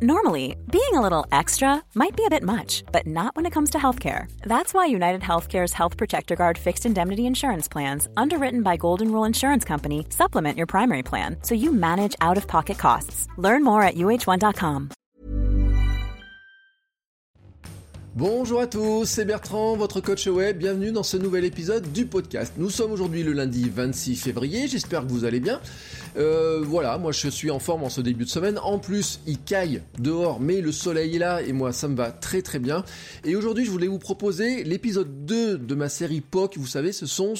Normally, being a little extra might be a bit much, but not when it comes to healthcare. That's why United Healthcare's Health Protector Guard fixed indemnity insurance plans, underwritten by Golden Rule Insurance Company, supplement your primary plan so you manage out of pocket costs. Learn more at uh1.com. Bonjour à tous, c'est Bertrand, votre coach web. Bienvenue dans ce nouvel épisode du podcast. Nous sommes aujourd'hui le lundi 26 février. J'espère que vous allez bien. Euh, voilà, moi je suis en forme en ce début de semaine. En plus, il caille dehors, mais le soleil est là et moi ça me va très très bien. Et aujourd'hui, je voulais vous proposer l'épisode 2 de ma série POC. Vous savez, ce sont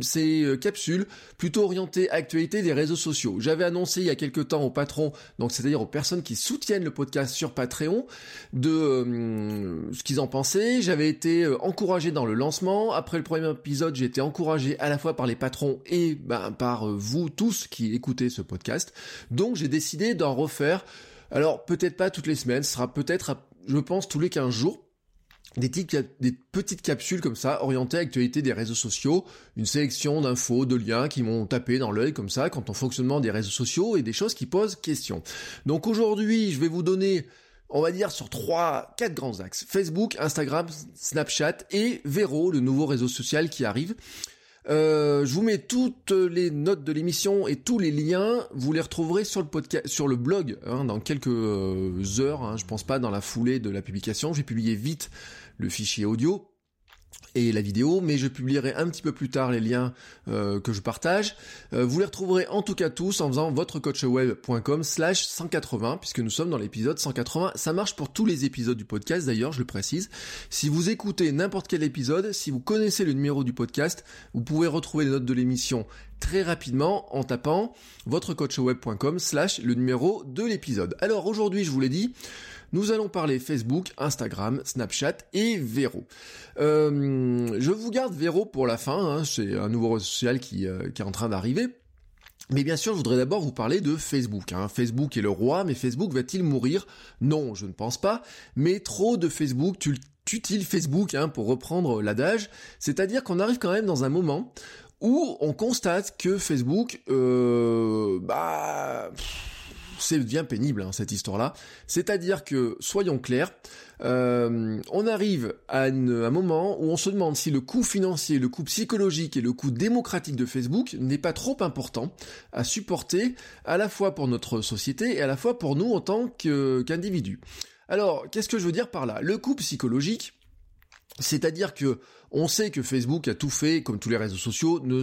ces euh, capsules plutôt orientées actualité des réseaux sociaux. J'avais annoncé il y a quelques temps aux patrons, donc c'est-à-dire aux personnes qui soutiennent le podcast sur Patreon, de euh, ce qu'ils en pensaient. J'avais été encouragé dans le lancement. Après le premier épisode, j'ai été encouragé à la fois par les patrons et ben, par vous tous qui écoutez ce podcast. Donc j'ai décidé d'en refaire. Alors peut-être pas toutes les semaines, ce sera peut-être, je pense, tous les 15 jours. Des, petites capsules comme ça, orientées à l'actualité des réseaux sociaux, une sélection d'infos, de liens qui m'ont tapé dans l'œil comme ça, quant au fonctionnement des réseaux sociaux et des choses qui posent question. Donc aujourd'hui, je vais vous donner on va dire sur trois, quatre grands axes. Facebook, Instagram, Snapchat et Vero, le nouveau réseau social qui arrive. Euh, je vous mets toutes les notes de l'émission et tous les liens. Vous les retrouverez sur le podcast, sur le blog hein, dans quelques euh, heures. Hein, je pense pas dans la foulée de la publication. J'ai publié vite le fichier audio et la vidéo, mais je publierai un petit peu plus tard les liens euh, que je partage. Euh, vous les retrouverez en tout cas tous en faisant votrecoachweb.com slash 180, puisque nous sommes dans l'épisode 180. Ça marche pour tous les épisodes du podcast d'ailleurs, je le précise. Si vous écoutez n'importe quel épisode, si vous connaissez le numéro du podcast, vous pouvez retrouver les notes de l'émission très rapidement en tapant votrecoachweb.com slash le numéro de l'épisode. Alors aujourd'hui, je vous l'ai dit, nous allons parler Facebook, Instagram, Snapchat et Vero. Euh, je vous garde Vero pour la fin, hein, c'est un nouveau réseau social qui, euh, qui est en train d'arriver. Mais bien sûr, je voudrais d'abord vous parler de Facebook. Hein. Facebook est le roi, mais Facebook va-t-il mourir? Non, je ne pense pas. Mais trop de Facebook, tu utile Facebook hein, pour reprendre l'adage? C'est-à-dire qu'on arrive quand même dans un moment où on constate que Facebook, euh, bah c'est devient pénible hein, cette histoire-là. C'est-à-dire que, soyons clairs, euh, on arrive à, un moment où on se demande si le coût financier, le coût psychologique et le coût démocratique de Facebook n'est pas trop important à supporter à la fois pour notre société et à la fois pour nous en tant qu'individus. Alors, qu'est-ce que je veux dire par là? Le coût psychologique, c'est-à-dire que on sait que Facebook a tout fait, comme tous les réseaux sociaux, ne,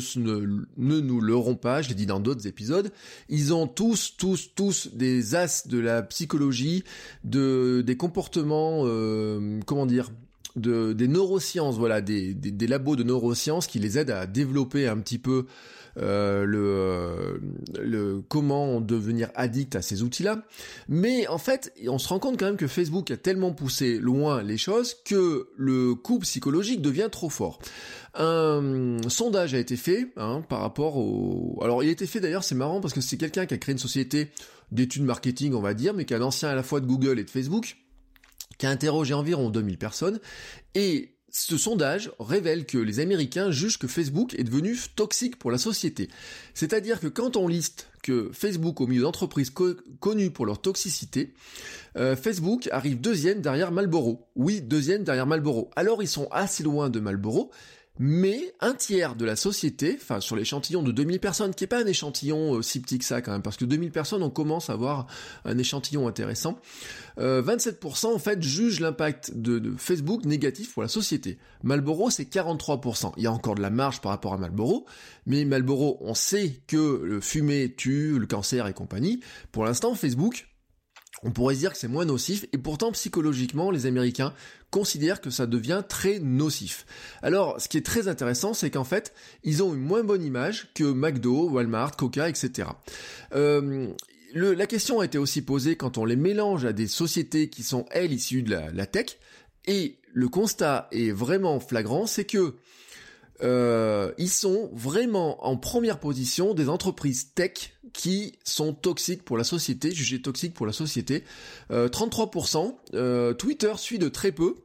nous l'auront pas, je l'ai dit dans d'autres épisodes. Ils ont tous, tous, tous des as de la psychologie, de, des comportements, euh, comment dire, de, des neurosciences, voilà, des, des, des, labos de neurosciences qui les aident à développer un petit peu euh, le, euh, le comment devenir addict à ces outils-là. Mais en fait, on se rend compte quand même que Facebook a tellement poussé loin les choses que le coup psychologique devient trop fort. Un sondage a été fait hein, par rapport au... Alors il a été fait d'ailleurs, c'est marrant parce que c'est quelqu'un qui a créé une société d'études marketing, on va dire, mais qui est un ancien à la fois de Google et de Facebook, qui a interrogé environ 2000 personnes, et ce sondage révèle que les Américains jugent que Facebook est devenu toxique pour la société. C'est-à-dire que quand on liste que Facebook au milieu d'entreprises connues pour leur toxicité, euh, Facebook arrive deuxième derrière Marlboro. Oui, deuxième derrière Marlboro. Alors ils sont assez loin de Marlboro, mais un tiers de la société, enfin sur l'échantillon de 2000 personnes, qui est pas un échantillon euh, si petit que ça quand même, parce que 2000 personnes, on commence à avoir un échantillon intéressant, 27% euh, en fait jugent l'impact de, Facebook négatif pour la société. Marlboro, c'est 43%. Il y a encore de la marge par rapport à Marlboro, mais Marlboro, on sait que le fumer tue, le cancer et compagnie. Pour l'instant, Facebook, on pourrait se dire que c'est moins nocif, et pourtant psychologiquement, les Américains considèrent que ça devient très nocif. Alors, ce qui est très intéressant, c'est qu'en fait, ils ont une moins bonne image que McDo, Walmart, Coca, etc. Euh, la question a été aussi posée quand on les mélange à des sociétés qui sont, elles, issues de la, la tech, et le constat est vraiment flagrant, c'est que euh, ils sont vraiment en première position des entreprises tech qui sont toxiques pour la société, jugées toxiques pour la société. 33%, euh, euh, Twitter suit de très peu,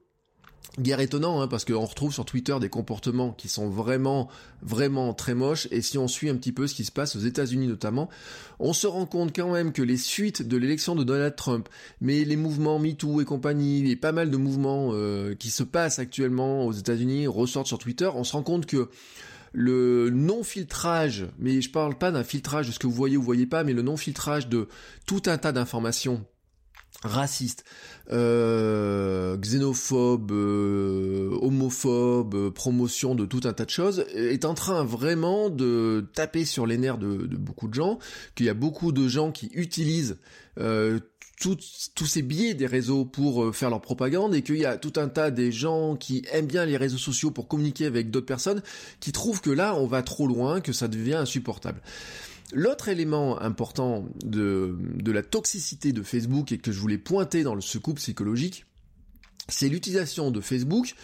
Guerre étonnant, hein, parce qu'on retrouve sur Twitter des comportements qui sont vraiment, vraiment très moches, et si on suit un petit peu ce qui se passe aux États-Unis notamment, on se rend compte quand même que les suites de l'élection de Donald Trump, mais les mouvements MeToo et compagnie, et pas mal de mouvements euh, qui se passent actuellement aux États-Unis ressortent sur Twitter, on se rend compte que le non-filtrage, mais je parle pas d'un filtrage de ce que vous voyez ou voyez pas, mais le non-filtrage de tout un tas d'informations raciste, euh, xénophobe, euh, homophobe, euh, promotion de tout un tas de choses, est en train vraiment de taper sur les nerfs de, beaucoup de gens, qu'il y a beaucoup de gens qui utilisent tous ces biais des réseaux pour faire leur propagande et qu'il y a tout un tas des gens qui aiment bien les réseaux sociaux pour communiquer avec d'autres personnes qui trouvent que là on va trop loin, que ça devient insupportable. L'autre élément important de, la toxicité de Facebook et que je voulais pointer dans le secours psychologique, c'est l'utilisation de Facebook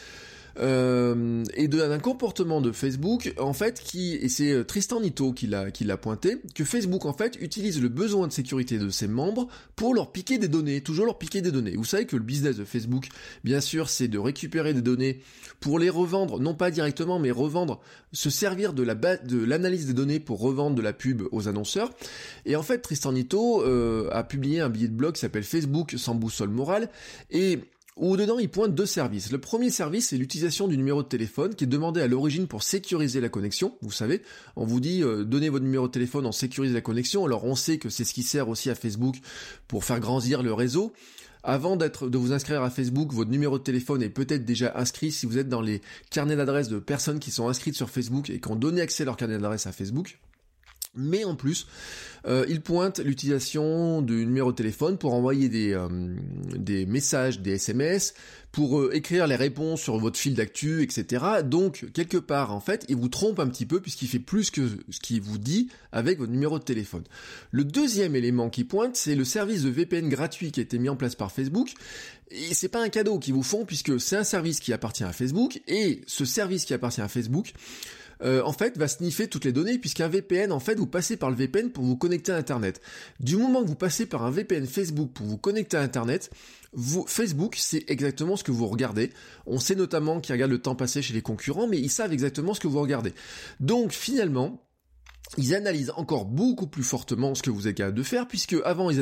euh, et d'un comportement de Facebook en fait qui et c'est euh, Tristan Nito qui l'a qui l'a pointé que Facebook en fait utilise le besoin de sécurité de ses membres pour leur piquer des données, toujours leur piquer des données. Vous savez que le business de Facebook, bien sûr, c'est de récupérer des données pour les revendre, non pas directement, mais revendre, se servir de la de l'analyse des données pour revendre de la pub aux annonceurs. Et en fait, Tristan Nito euh, a publié un billet de blog qui s'appelle Facebook sans boussole morale et où dedans il pointe deux services. Le premier service, c'est l'utilisation du numéro de téléphone qui est demandé à l'origine pour sécuriser la connexion. Vous savez, on vous dit euh, donnez votre numéro de téléphone, on sécurise la connexion. Alors on sait que c'est ce qui sert aussi à Facebook pour faire grandir le réseau. Avant d'être, de vous inscrire à Facebook, votre numéro de téléphone est peut-être déjà inscrit si vous êtes dans les carnets d'adresses de personnes qui sont inscrites sur Facebook et qui ont donné accès à leur carnet d'adresse à Facebook. Mais en plus, euh, il pointe l'utilisation du numéro de téléphone pour envoyer des, euh, messages, des SMS, pour euh, écrire les réponses sur votre fil d'actu, etc. Donc, quelque part, en fait, il vous trompe un petit peu puisqu'il fait plus que ce qu'il vous dit avec votre numéro de téléphone. Le deuxième élément qui pointe, c'est le service de VPN gratuit qui a été mis en place par Facebook. Et c'est pas un cadeau qu'ils vous font puisque c'est un service qui appartient à Facebook et ce service qui appartient à Facebook, euh, en fait, va sniffer toutes les données, puisqu'un VPN, en fait, vous passez par le VPN pour vous connecter à Internet. Du moment que vous passez par un VPN Facebook pour vous connecter à Internet, Facebook, c'est exactement ce que vous regardez. On sait notamment qu'ils regardent le temps passé chez les concurrents, mais ils savent exactement ce que vous regardez. Donc, finalement, ils analysent encore beaucoup plus fortement ce que vous êtes capable de faire, puisque avant ils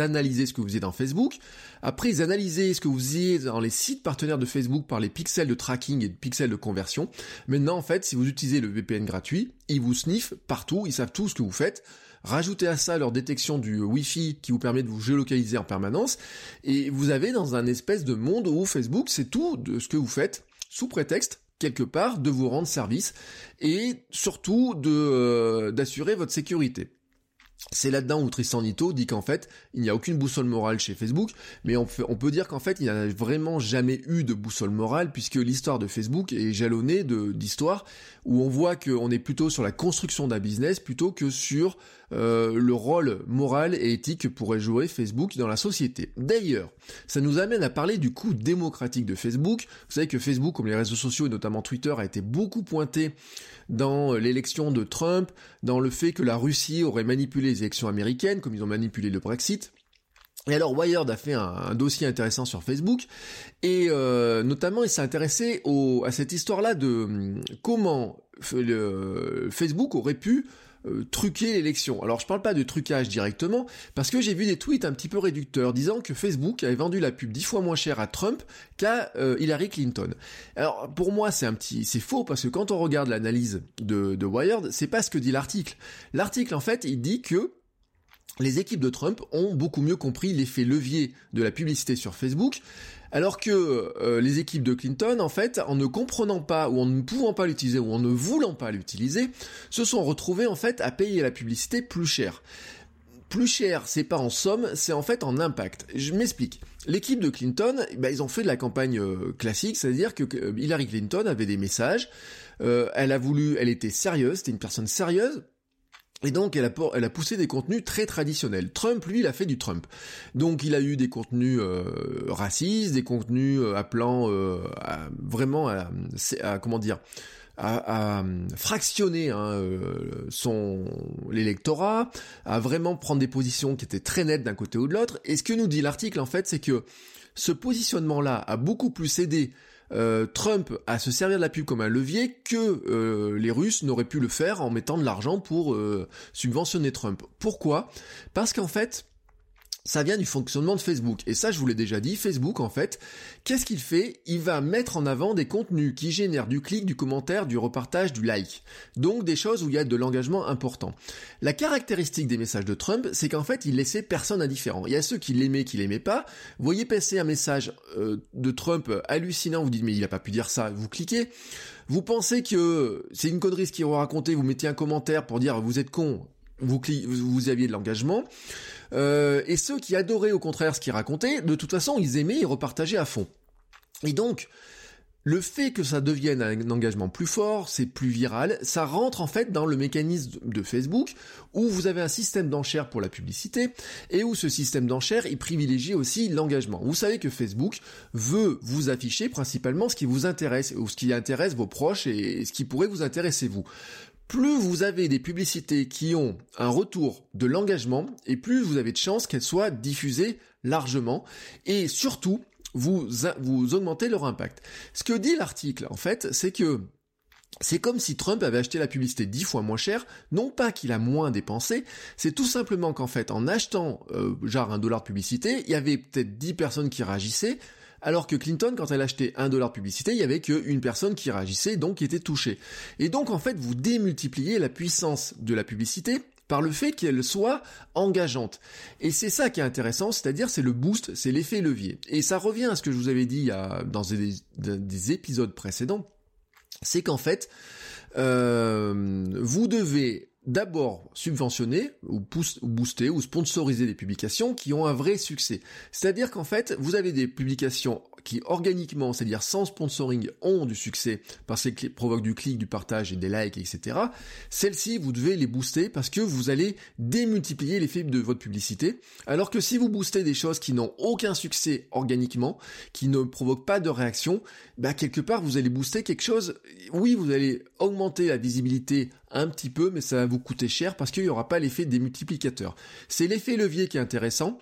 analysaient ce que vous faisiez dans Facebook, après ils analysaient ce que vous faisiez dans les sites partenaires de Facebook par les pixels de tracking et de pixels de conversion. Maintenant en fait, si vous utilisez le VPN gratuit, ils vous sniffent partout, ils savent tout ce que vous faites. Rajoutez à ça leur détection du Wi-Fi qui vous permet de vous géolocaliser en permanence, et vous avez dans un espèce de monde où Facebook c'est tout de ce que vous faites, sous prétexte quelque part de vous rendre service et surtout euh, d'assurer votre sécurité. C'est là-dedans où Tristan Nito dit qu'en fait, il n'y a aucune boussole morale chez Facebook, mais on, on peut dire qu'en fait, il n'y a vraiment jamais eu de boussole morale, puisque l'histoire de Facebook est jalonnée d'histoires où on voit qu'on est plutôt sur la construction d'un business plutôt que sur euh, le rôle moral et éthique que pourrait jouer Facebook dans la société. D'ailleurs, ça nous amène à parler du coût démocratique de Facebook. Vous savez que Facebook, comme les réseaux sociaux et notamment Twitter, a été beaucoup pointé dans l'élection de Trump, dans le fait que la Russie aurait manipulé les élections américaines, comme ils ont manipulé le Brexit. Et alors Wired a fait un, dossier intéressant sur Facebook et euh, notamment il s'est intéressé à cette histoire-là de hum, comment Facebook aurait pu euh, truquer l'élection. Alors je parle pas de trucage directement, parce que j'ai vu des tweets un petit peu réducteurs disant que Facebook avait vendu la pub dix fois moins cher à Trump qu'à euh, Hillary Clinton. Alors pour moi c'est un petit, c'est faux parce que quand on regarde l'analyse de, de Wired, c'est pas ce que dit l'article. L'article en fait il dit que les équipes de Trump ont beaucoup mieux compris l'effet levier de la publicité sur Facebook alors que euh, les équipes de Clinton, en fait, en ne comprenant pas ou en ne pouvant pas l'utiliser ou en ne voulant pas l'utiliser, se sont retrouvées en fait à payer la publicité plus cher. Plus cher, c'est pas en somme, c'est en fait en impact. Je m'explique. L'équipe de Clinton, bah, ils ont fait de la campagne euh, classique, c'est-à-dire que euh, Hillary Clinton avait des messages, elle a voulu, elle était sérieuse, c'était une personne sérieuse, et donc elle a, poussé des contenus très traditionnels. Trump, lui, il a fait du Trump. Donc il a eu des contenus euh, racistes, des contenus euh, appelant euh, vraiment à, comment dire à, fractionner hein, son l'électorat, à vraiment prendre des positions qui étaient très nettes d'un côté ou de l'autre. Et ce que nous dit l'article en fait, c'est que ce positionnement-là a beaucoup plus aidé euh, Trump à se servir de la pub comme un levier que les Russes n'auraient pu le faire en mettant de l'argent pour subventionner Trump. Pourquoi? Parce qu'en fait, ça vient du fonctionnement de Facebook. Et ça, je vous l'ai déjà dit, Facebook, en fait, qu'est-ce qu'il fait? Il va mettre en avant des contenus qui génèrent du clic, du commentaire, du repartage, du like. Donc des choses où il y a de l'engagement important. La caractéristique des messages de Trump, c'est qu'en fait, il laissait personne indifférent. Il y a ceux qui l'aimaient, qui l'aimaient pas. Vous voyez passer un message euh, de Trump hallucinant, vous dites mais il a pas pu dire ça, vous cliquez. Vous pensez que c'est une connerie ce qu'il va raconter, vous mettez un commentaire pour dire vous êtes con, vous, vous aviez de l'engagement. Euh, et ceux qui adoraient au contraire ce qu'il racontait, de toute façon, ils aimaient et repartageaient à fond. Et donc, le fait que ça devienne un engagement plus fort, c'est plus viral, ça rentre en fait dans le mécanisme de Facebook où vous avez un système d'enchères pour la publicité et où ce système d'enchères il privilégie aussi l'engagement. Vous savez que Facebook veut vous afficher principalement ce qui vous intéresse ou ce qui intéresse vos proches et ce qui pourrait vous intéresser vous plus vous avez des publicités qui ont un retour de l'engagement, et plus vous avez de chances qu'elles soient diffusées largement, et surtout, vous, augmentez leur impact. Ce que dit l'article, en fait, c'est que c'est comme si Trump avait acheté la publicité dix fois moins cher, non pas qu'il a moins dépensé, c'est tout simplement qu'en fait, en achetant euh, un dollar de publicité, il y avait peut-être dix personnes qui réagissaient, alors que Clinton, quand elle achetait un dollar de publicité, il y avait qu'une personne qui réagissait, donc qui était touchée. Et donc en fait, vous démultipliez la puissance de la publicité par le fait qu'elle soit engageante. Et c'est ça qui est intéressant, c'est-à-dire c'est le boost, c'est l'effet levier. Et ça revient à ce que je vous avais dit dans des, épisodes précédents, c'est qu'en fait, euh, vous devez d'abord subventionner ou booster ou sponsoriser des publications qui ont un vrai succès. C'est-à-dire qu'en fait, vous avez des publications qui organiquement, c'est-à-dire sans sponsoring, ont du succès parce qu'elles provoquent du clic, du partage et des likes, etc. Celles-ci, vous devez les booster parce que vous allez démultiplier l'effet de votre publicité. Alors que si vous boostez des choses qui n'ont aucun succès organiquement, qui ne provoquent pas de réaction, bah quelque part vous allez booster quelque chose. Oui, vous allez augmenter la visibilité un petit peu, mais ça va vous coûter cher parce qu'il n'y aura pas l'effet des multiplicateurs. C'est l'effet levier qui est intéressant.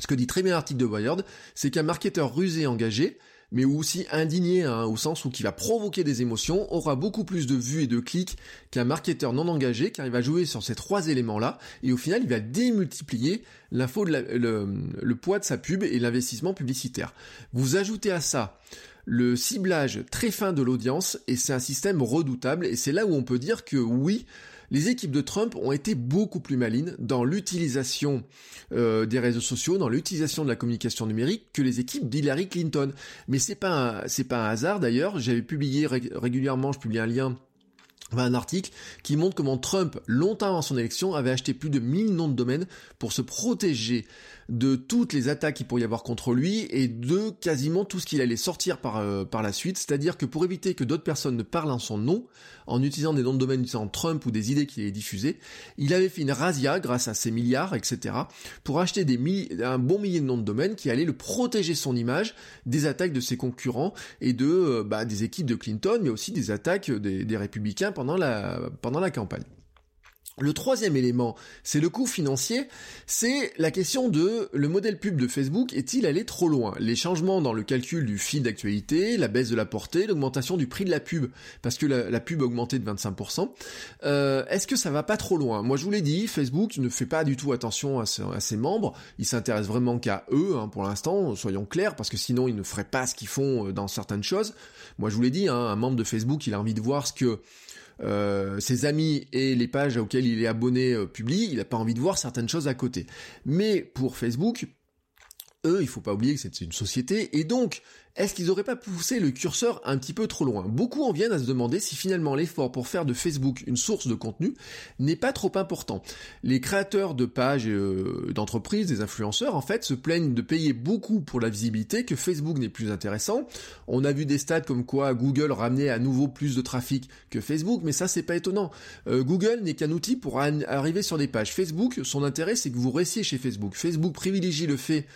Ce que dit très bien l'article de Wired, c'est qu'un marketeur rusé engagé, mais aussi indigné, hein, au sens où qui va provoquer des émotions, aura beaucoup plus de vues et de clics qu'un marketeur non engagé, car il va jouer sur ces trois éléments-là, et au final, il va démultiplier l'info, le poids de sa pub et l'investissement publicitaire. Vous ajoutez à ça le ciblage très fin de l'audience, et c'est un système redoutable, et c'est là où on peut dire que oui, les équipes de Trump ont été beaucoup plus malines dans l'utilisation euh, des réseaux sociaux, dans l'utilisation de la communication numérique que les équipes d'Hillary Clinton. Mais c'est pas c'est pas un hasard d'ailleurs. J'avais publié régulièrement, je publie un lien un article qui montre comment Trump, longtemps avant son élection, avait acheté plus de 1000 noms de domaines pour se protéger de toutes les attaques qu'il pourrait y avoir contre lui et de quasiment tout ce qu'il allait sortir par, euh, par la suite. C'est-à-dire que pour éviter que d'autres personnes ne parlent en son nom, en utilisant des noms de domaine utilisant Trump ou des idées qu'il avait diffusées, il avait fait une razzia grâce à ses milliards, etc., pour acheter un bon millier de noms de domaine qui allaient le protéger son image des attaques de ses concurrents et de euh, bah, des équipes de Clinton, mais aussi des attaques des, des républicains pendant la, pendant la campagne. Le troisième élément, c'est le coût financier, c'est la question de le modèle pub de Facebook est-il allé trop loin? Les changements dans le calcul du fil d'actualité, la baisse de la portée, l'augmentation du prix de la pub, parce que la, pub a augmenté de 25%, euh, est-ce que ça va pas trop loin? Moi je vous l'ai dit, Facebook ne fait pas du tout attention à, ses membres, il s'intéresse vraiment qu'à eux hein, pour l'instant, soyons clairs, parce que sinon ils ne feraient pas ce qu'ils font euh, dans certaines choses. Moi je vous l'ai dit, hein, un membre de Facebook il a envie de voir ce que euh, ses amis et les pages auxquelles il est abonné euh, publient, il n'a pas envie de voir certaines choses à côté. Mais pour Facebook, eux, il faut pas oublier que c'est une société, et donc est-ce qu'ils n'auraient pas poussé le curseur un petit peu trop loin? Beaucoup en viennent à se demander si finalement l'effort pour faire de Facebook une source de contenu n'est pas trop important. Les créateurs de pages euh, d'entreprises, des influenceurs, en fait, se plaignent de payer beaucoup pour la visibilité, que Facebook n'est plus intéressant. On a vu des stats comme quoi Google ramenait à nouveau plus de trafic que Facebook, mais ça c'est pas étonnant. Euh, Google n'est qu'un outil pour arriver sur des pages. Facebook, son intérêt c'est que vous restiez chez Facebook. Facebook privilégie le fait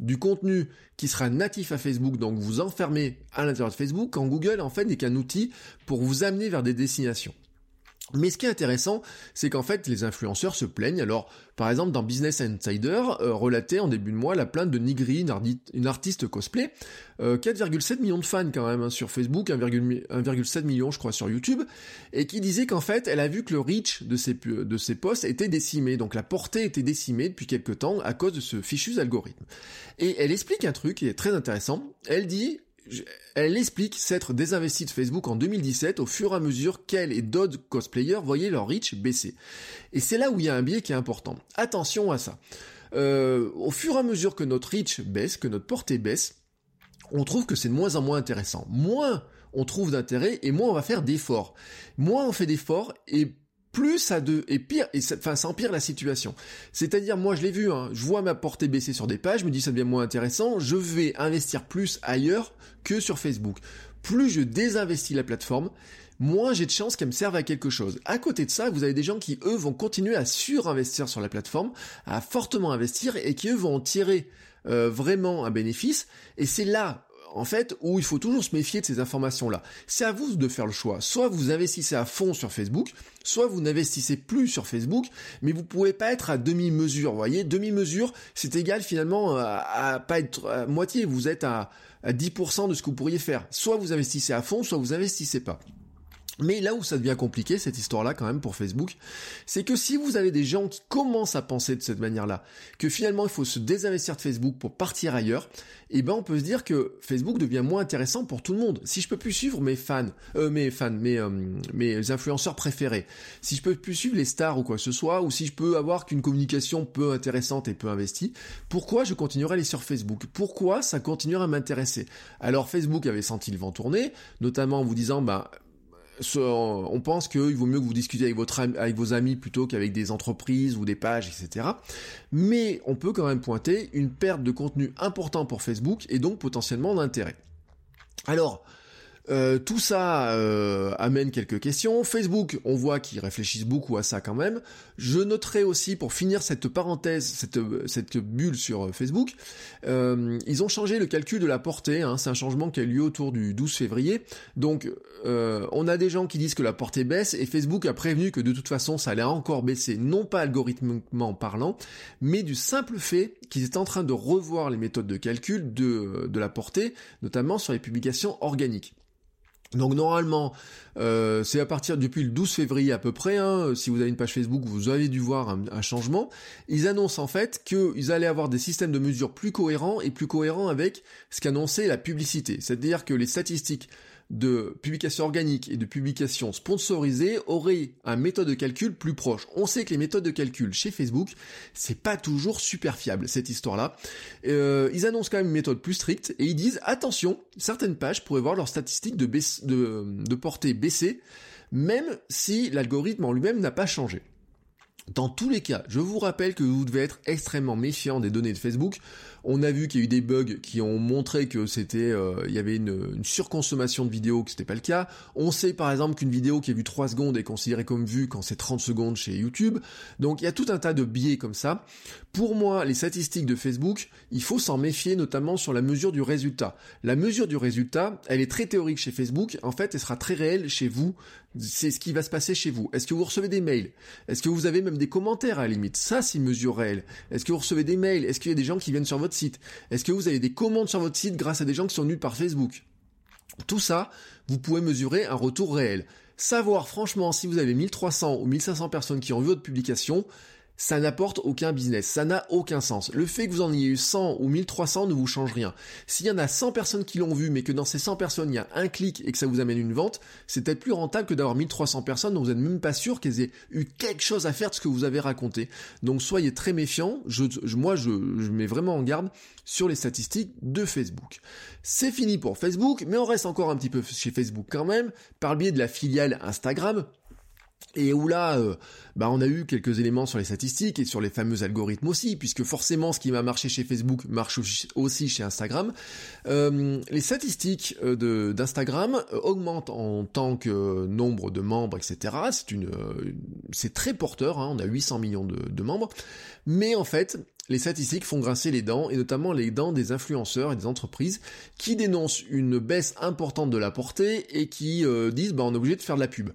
du contenu qui sera natif à Facebook, donc vous enfermez à l'intérieur de Facebook, quand Google en fait n'est qu'un outil pour vous amener vers des destinations. Mais ce qui est intéressant, c'est qu'en fait, les influenceurs se plaignent. Alors, par exemple, dans Business Insider, euh, relaté en début de mois la plainte de Nigri, une, artiste cosplay, 4,7 euh, millions de fans quand même hein, sur Facebook, 1,7 million je crois sur YouTube, et qui disait qu'en fait, elle a vu que le reach de ses, posts était décimé, donc la portée était décimée depuis quelques temps à cause de ce fichu algorithme. Et elle explique un truc qui est très intéressant. Elle dit, elle explique s'être désinvestie de Facebook en 2017 au fur et à mesure qu'elle et d'autres cosplayers voyaient leur reach baisser. Et c'est là où il y a un biais qui est important. Attention à ça. Euh, au fur et à mesure que notre reach baisse, que notre portée baisse, on trouve que c'est de moins en moins intéressant. Moins on trouve d'intérêt et moins on va faire d'efforts. Moins on fait d'efforts et plus à deux, et pire, et ça, enfin, ça empire la situation. C'est-à-dire, moi, je l'ai vu, hein, je vois ma portée baisser sur des pages, je me dis ça devient moins intéressant, je vais investir plus ailleurs que sur Facebook. Plus je désinvestis la plateforme, moins j'ai de chances qu'elle me serve à quelque chose. À côté de ça, vous avez des gens qui, eux, vont continuer à surinvestir sur la plateforme, à fortement investir, et qui, eux, vont en tirer euh, vraiment un bénéfice, et c'est là en fait, où il faut toujours se méfier de ces informations-là. C'est à vous de faire le choix. Soit vous investissez à fond sur Facebook, soit vous n'investissez plus sur Facebook, mais vous pouvez pas être à demi-mesure. Voyez, demi-mesure, c'est égal finalement à, pas être à moitié. Vous êtes à, à 10% de ce que vous pourriez faire. Soit vous investissez à fond, soit vous investissez pas. Mais là où ça devient compliqué, cette histoire-là quand même pour Facebook, c'est que si vous avez des gens qui commencent à penser de cette manière-là, que finalement il faut se désinvestir de Facebook pour partir ailleurs, eh ben on peut se dire que Facebook devient moins intéressant pour tout le monde. Si je peux plus suivre mes fans, euh, mes fans, mes, euh, influenceurs préférés, si je peux plus suivre les stars ou quoi que ce soit, ou si je peux avoir qu'une communication peu intéressante et peu investie, pourquoi je continuerai à aller sur Facebook? Pourquoi ça continuera à m'intéresser? Alors Facebook avait senti le vent tourner, notamment en vous disant, bah on pense qu'il vaut mieux que vous discutiez avec, avec vos amis plutôt qu'avec des entreprises ou des pages, etc. Mais on peut quand même pointer une perte de contenu important pour Facebook et donc potentiellement d'intérêt. Alors, euh, tout ça euh, amène quelques questions. Facebook, on voit qu'ils réfléchissent beaucoup à ça quand même. Je noterai aussi, pour finir cette parenthèse, cette, bulle sur euh, Facebook, ils ont changé le calcul de la portée. Hein. C'est un changement qui a eu lieu autour du 12 février. Donc, on a des gens qui disent que la portée baisse et Facebook a prévenu que de toute façon, ça allait encore baisser, non pas algorithmiquement parlant, mais du simple fait qu'ils étaient en train de revoir les méthodes de calcul de la portée, notamment sur les publications organiques. Donc normalement, euh, c'est à partir depuis le 12 février à peu près, hein, si vous avez une page Facebook, vous avez dû voir un, changement. Ils annoncent en fait qu'ils allaient avoir des systèmes de mesure plus cohérents et plus cohérents avec ce qu'annonçait la publicité. C'est-à-dire que les statistiques de publication organique et de publication sponsorisée aurait un méthode de calcul plus proche. On sait que les méthodes de calcul chez Facebook, c'est pas toujours super fiable cette histoire-là. Euh, ils annoncent quand même une méthode plus stricte et ils disent attention, certaines pages pourraient voir leurs statistiques de, de, de portée baisser, même si l'algorithme en lui-même n'a pas changé. Dans tous les cas, je vous rappelle que vous devez être extrêmement méfiant des données de Facebook. On a vu qu'il y a eu des bugs qui ont montré que c'était, euh, il y avait une, surconsommation de vidéos, que c'était pas le cas. On sait par exemple qu'une vidéo qui est vue 3 secondes est considérée comme vue quand c'est 30 secondes chez YouTube. Donc il y a tout un tas de biais comme ça. Pour moi, les statistiques de Facebook, il faut s'en méfier notamment sur la mesure du résultat. La mesure du résultat, elle est très théorique chez Facebook. En fait, elle sera très réelle chez vous. C'est ce qui va se passer chez vous. Est-ce que vous recevez des mails? Est-ce que vous avez même des commentaires à la limite? Ça, c'est une mesure réelle. Est-ce que vous recevez des mails? Est-ce qu'il y a des gens qui viennent sur votre site? Est-ce que vous avez des commandes sur votre site grâce à des gens qui sont venus par Facebook? Tout ça, vous pouvez mesurer un retour réel. Savoir franchement si vous avez 1300 ou 1500 personnes qui ont vu votre publication, ça n'apporte aucun business, ça n'a aucun sens. Le fait que vous en ayez eu 100 ou 1300 ne vous change rien. S'il y en a 100 personnes qui l'ont vu, mais que dans ces 100 personnes, il y a un clic et que ça vous amène une vente, c'est peut-être plus rentable que d'avoir 1300 personnes dont vous n'êtes même pas sûr qu'elles aient eu quelque chose à faire de ce que vous avez raconté. Donc soyez très méfiants, je, moi je, je mets vraiment en garde sur les statistiques de Facebook. C'est fini pour Facebook, mais on reste encore un petit peu chez Facebook quand même, par le biais de la filiale Instagram, et où là, euh, bah on a eu quelques éléments sur les statistiques et sur les fameux algorithmes aussi, puisque forcément ce qui va marcher chez Facebook marche aussi chez Instagram. Euh, les statistiques euh, d'Instagram augmentent en tant que nombre de membres, etc. C'est une, très porteur. Hein, on a 800 millions de, membres, mais en fait, les statistiques font grincer les dents, et notamment les dents des influenceurs et des entreprises qui dénoncent une baisse importante de la portée et qui disent bah on est obligé de faire de la pub.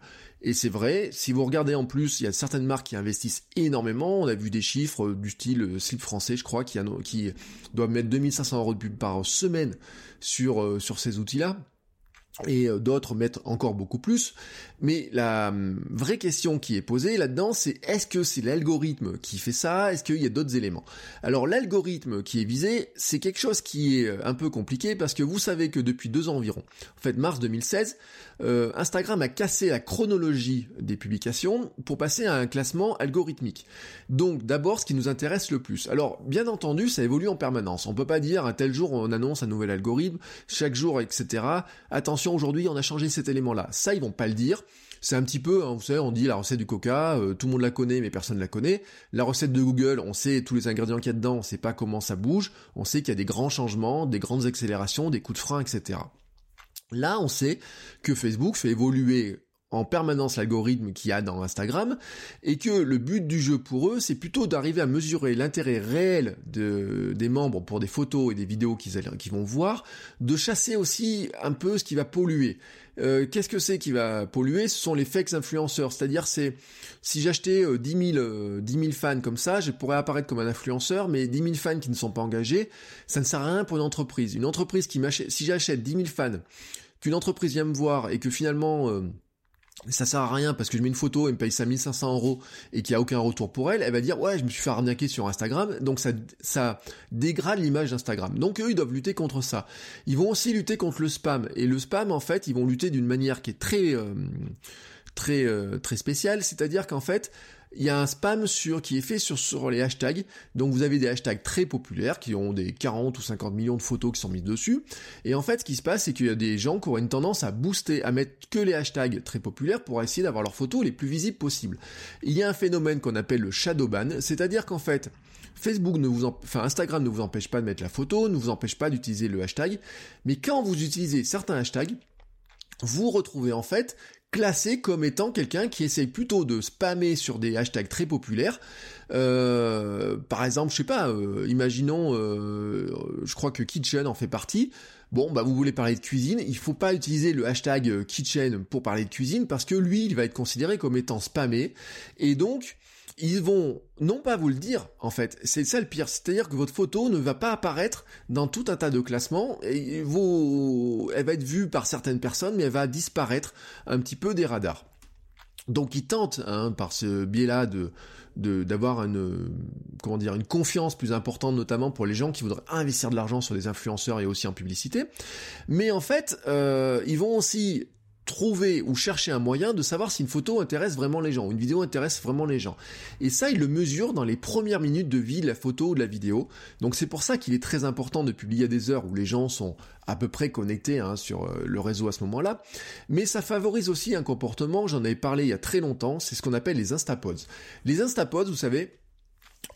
Et c'est vrai, si vous regardez en plus, il y a certaines marques qui investissent énormément. On a vu des chiffres du style euh, Slip français, je crois, qui, qui doivent mettre 2500 euros de pub par semaine sur, euh, sur ces outils-là et euh, d'autres mettent encore beaucoup plus. Mais la hum, vraie question qui est posée là-dedans, c'est est-ce que c'est l'algorithme qui fait ça? Est-ce qu'il y a d'autres éléments? Alors l'algorithme qui est visé, c'est quelque chose qui est euh, un peu compliqué parce que vous savez que depuis deux ans environ, en fait mars 2016, euh, Instagram a cassé la chronologie des publications pour passer à un classement algorithmique. Donc d'abord ce qui nous intéresse le plus. Alors bien entendu, ça évolue en permanence. On peut pas dire un tel jour on annonce un nouvel algorithme, chaque jour, etc. Attention aujourd'hui on a changé cet élément-là. Ça, ils vont pas le dire. C'est un petit peu, hein, vous savez, on dit la recette du coca, euh, tout le monde la connaît, mais personne ne la connaît. La recette de Google, on sait tous les ingrédients qu'il y a dedans, on sait pas comment ça bouge, on sait qu'il y a des grands changements, des grandes accélérations, des coups de frein, etc. Là, on sait que Facebook fait évoluer en permanence l'algorithme qu'il y a dans Instagram et que le but du jeu pour eux c'est plutôt d'arriver à mesurer l'intérêt réel de, des membres pour des photos et des vidéos qu'ils vont voir, de chasser aussi un peu ce qui va polluer. Euh, qu'est-ce que c'est qui va polluer? Ce sont les fakes influenceurs, c'est-à-dire c'est si j'achetais 10 000, 10 000 fans comme ça, je pourrais apparaître comme un influenceur, mais 10 000 fans qui ne sont pas engagés, ça ne sert à rien pour une entreprise. Une entreprise qui m'achète, si j'achète 10 000 fans, qu'une entreprise vient me voir et que finalement euh, ça sert à rien parce que je mets une photo, elle me paye 5500 euros et qu'il n'y a aucun retour pour elle, elle va dire ouais je me suis fait arnaquer sur Instagram, donc ça, ça dégrade l'image d'Instagram. Donc eux ils doivent lutter contre ça. Ils vont aussi lutter contre le spam et le spam en fait ils vont lutter d'une manière qui est très euh, très euh, très spéciale, c'est-à-dire qu'en fait il y a un spam sur, qui est fait sur, les hashtags. Donc vous avez des hashtags très populaires qui ont des 40 ou 50 millions de photos qui sont mises dessus. Et en fait, ce qui se passe, c'est qu'il y a des gens qui ont une tendance à booster, à mettre que les hashtags très populaires pour essayer d'avoir leurs photos les plus visibles possibles. Il y a un phénomène qu'on appelle le shadow ban, c'est-à-dire qu'en fait, Facebook ne vous enfin Instagram ne vous empêche pas de mettre la photo, ne vous empêche pas d'utiliser le hashtag, mais quand vous utilisez certains hashtags, vous retrouvez en fait classé comme étant quelqu'un qui essaye plutôt de spammer sur des hashtags très populaires. Euh, par exemple, je sais pas, euh, imaginons, euh, je crois que Kitchen en fait partie. Bon, bah vous voulez parler de cuisine, il faut pas utiliser le hashtag Kitchen pour parler de cuisine parce que lui, il va être considéré comme étant spammé. Et donc, ils vont non pas vous le dire, en fait, c'est ça le pire, c'est-à-dire que votre photo ne va pas apparaître dans tout un tas de classements, et vous, elle va être vue par certaines personnes, mais elle va disparaître un petit peu des radars. Donc ils tentent, hein, par ce biais-là, de d'avoir une comment dire une confiance plus importante notamment pour les gens qui voudraient investir de l'argent sur des influenceurs et aussi en publicité mais en fait euh, ils vont aussi trouver ou chercher un moyen de savoir si une photo intéresse vraiment les gens, ou une vidéo intéresse vraiment les gens. Et ça, il le mesure dans les premières minutes de vie de la photo ou de la vidéo. Donc c'est pour ça qu'il est très important de publier à des heures où les gens sont à peu près connectés hein, sur euh, le réseau à ce moment-là. Mais ça favorise aussi un comportement, j'en avais parlé il y a très longtemps, c'est ce qu'on appelle les instapods. Les instapods, vous savez,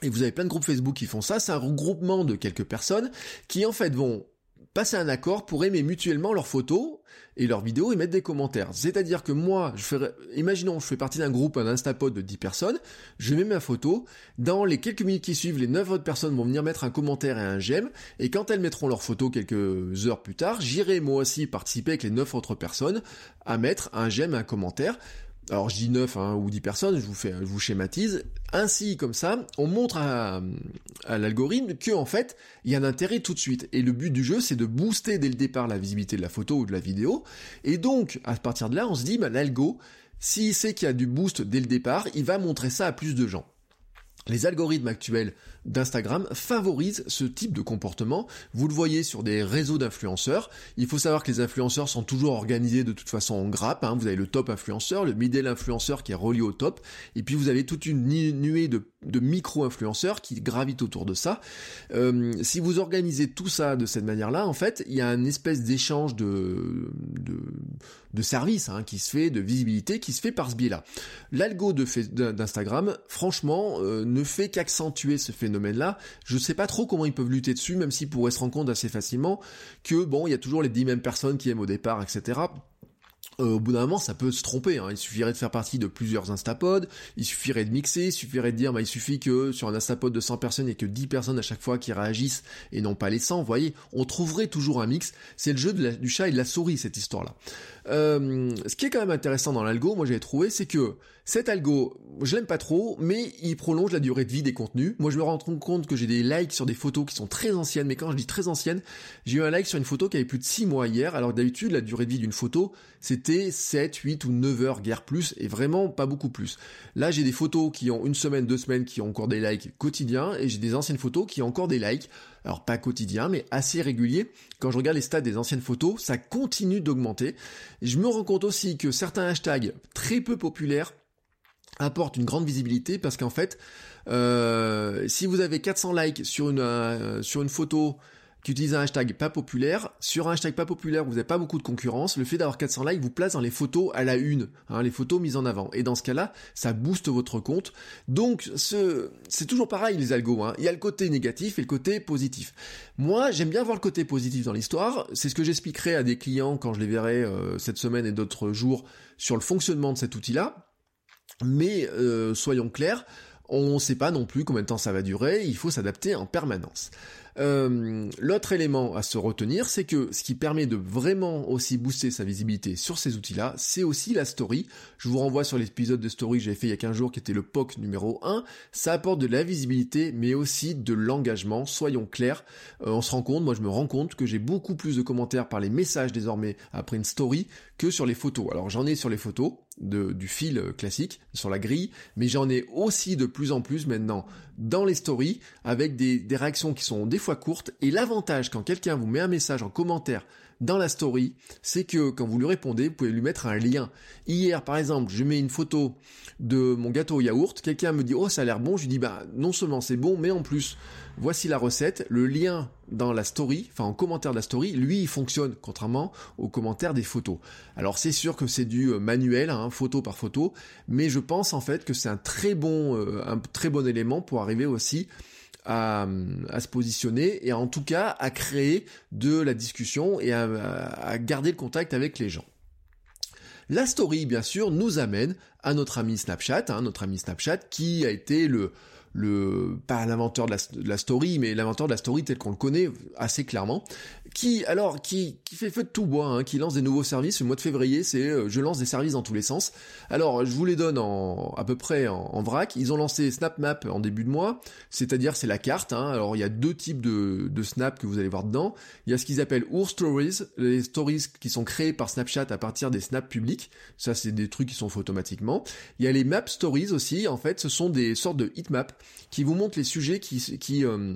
et vous avez plein de groupes Facebook qui font ça, c'est un regroupement de quelques personnes qui en fait vont passer un accord pour aimer mutuellement leurs photos et leurs vidéos et mettre des commentaires. C'est-à-dire que moi, je ferais, imaginons, je fais partie d'un groupe, un Instapod de 10 personnes, je mets ma photo, dans les quelques minutes qui suivent, les 9 autres personnes vont venir mettre un commentaire et un j'aime, et quand elles mettront leur photo quelques heures plus tard, j'irai moi aussi participer avec les 9 autres personnes à mettre un j'aime et un commentaire, alors je dis 9 hein, ou 10 personnes, je vous fais, vous schématise. Ainsi, comme ça, on montre à, l'algorithme que en fait, il y a un intérêt tout de suite. Et le but du jeu, c'est de booster dès le départ la visibilité de la photo ou de la vidéo. Et donc, à partir de là, on se dit, bah, l'algo, s'il sait qu'il y a du boost dès le départ, il va montrer ça à plus de gens. Les algorithmes actuels d'Instagram favorisent ce type de comportement. Vous le voyez sur des réseaux d'influenceurs. Il faut savoir que les influenceurs sont toujours organisés de toute façon en grappe. Hein. Vous avez le top influenceur, le middle influenceur qui est relié au top, et puis vous avez toute une nuée de, micro-influenceurs qui gravitent autour de ça. Euh, si vous organisez tout ça de cette manière-là, en fait, il y a une espèce d'échange de, de, services hein, qui se fait, de visibilité qui se fait par ce biais-là. L'algo d'Instagram, franchement, euh, ne fait qu'accentuer ce phénomène phénomène-là. Je sais pas trop comment ils peuvent lutter dessus, même s'ils pourraient se rendre compte assez facilement que bon, il y a toujours les dix mêmes personnes qui aiment au départ, etc. euh, au bout d'un moment, ça peut se tromper. Hein. Il suffirait de faire partie de plusieurs instapods, il suffirait de mixer, il suffirait de dire, bah, il suffit que sur un instapod de 100 personnes, il ait que 10 personnes à chaque fois qui réagissent et non pas les 100. Vous voyez, on trouverait toujours un mix. C'est le jeu du chat et de la souris, cette histoire-là. Euh, ce qui est quand même intéressant dans l'algo, moi j'avais trouvé, c'est que cet algo, je l'aime pas trop, mais il prolonge la durée de vie des contenus. Moi je me rends compte que j'ai des likes sur des photos qui sont très anciennes, mais quand je dis très anciennes, j'ai eu un like sur une photo qui avait plus de 6 mois hier, alors d'habitude la durée de vie d'une photo, c'était 7, 8 ou 9 heures, guère plus, et vraiment pas beaucoup plus. Là j'ai des photos qui ont une semaine, deux semaines, qui ont encore des likes quotidiens, et j'ai des anciennes photos qui ont encore des likes alors pas quotidien, mais assez régulier. Quand je regarde les stats des anciennes photos, ça continue d'augmenter. Je me rends compte aussi que certains hashtags très peu populaires apportent une grande visibilité parce qu'en fait, euh, si vous avez 400 likes sur une, euh, sur une photo qui utilise un hashtag pas populaire. Sur un hashtag pas populaire, vous n'avez pas beaucoup de concurrence. Le fait d'avoir 400 likes vous place dans les photos à la une, hein, les photos mises en avant. Et dans ce cas-là, ça booste votre compte. Donc, ce, c'est toujours pareil les algos. Hein. Il y a le côté négatif et le côté positif. Moi, j'aime bien voir le côté positif dans l'histoire. C'est ce que j'expliquerai à des clients quand je les verrai euh, cette semaine et d'autres jours sur le fonctionnement de cet outil-là. Mais euh, soyons clairs, on ne sait pas non plus combien de temps ça va durer, il faut s'adapter en permanence. Euh, l'autre élément à se retenir, c'est que ce qui permet de vraiment aussi booster sa visibilité sur ces outils-là, c'est aussi la story. Je vous renvoie sur l'épisode de story que j'avais fait il y a 15 jours qui était le POC numéro 1. Ça apporte de la visibilité, mais aussi de l'engagement. Soyons clairs, euh, on se rend compte, moi je me rends compte que j'ai beaucoup plus de commentaires par les messages désormais après une story que sur les photos. Alors j'en ai sur les photos, du fil classique, sur la grille, mais j'en ai aussi de plus en plus maintenant dans les stories, avec des, des réactions qui sont des fois courtes, et l'avantage quand quelqu'un vous met un message en commentaire dans la story, c'est que quand vous lui répondez, vous pouvez lui mettre un lien. Hier, par exemple, je mets une photo de mon gâteau au yaourt, quelqu'un me dit oh ça a l'air bon, je lui dis bah non seulement c'est bon, mais en plus voici la recette, le lien dans la story, enfin en commentaire de la story, lui il fonctionne contrairement aux commentaires des photos. Alors c'est sûr que c'est du euh, manuel, hein, photo par photo, mais je pense en fait que c'est un très bon, euh, un très bon élément pour arriver aussi à, se positionner et en tout cas à créer de la discussion et à, garder le contact avec les gens. La story, bien sûr, nous amène à notre ami Snapchat, hein, notre ami Snapchat qui a été le, le pas l'inventeur de, la, story, mais l'inventeur de la story tel qu'on le connaît assez clairement, qui alors qui, qui fait feu de tout bois, hein, qui lance des nouveaux services. Le mois de février, c'est euh, je lance des services dans tous les sens. Alors je vous les donne en à peu près en, vrac. Ils ont lancé SnapMap en début de mois, c'est-à-dire c'est la carte. Hein. Alors il y a deux types de, de Snap que vous allez voir dedans. Il y a ce qu'ils appellent Our Stories, les stories qui sont créées par Snapchat à partir des snaps publics. Ça c'est des trucs qui sont faits automatiquement. Il y a les Map Stories aussi. En fait, ce sont des sortes de heatmaps qui vous montrent les sujets qui, qui euh,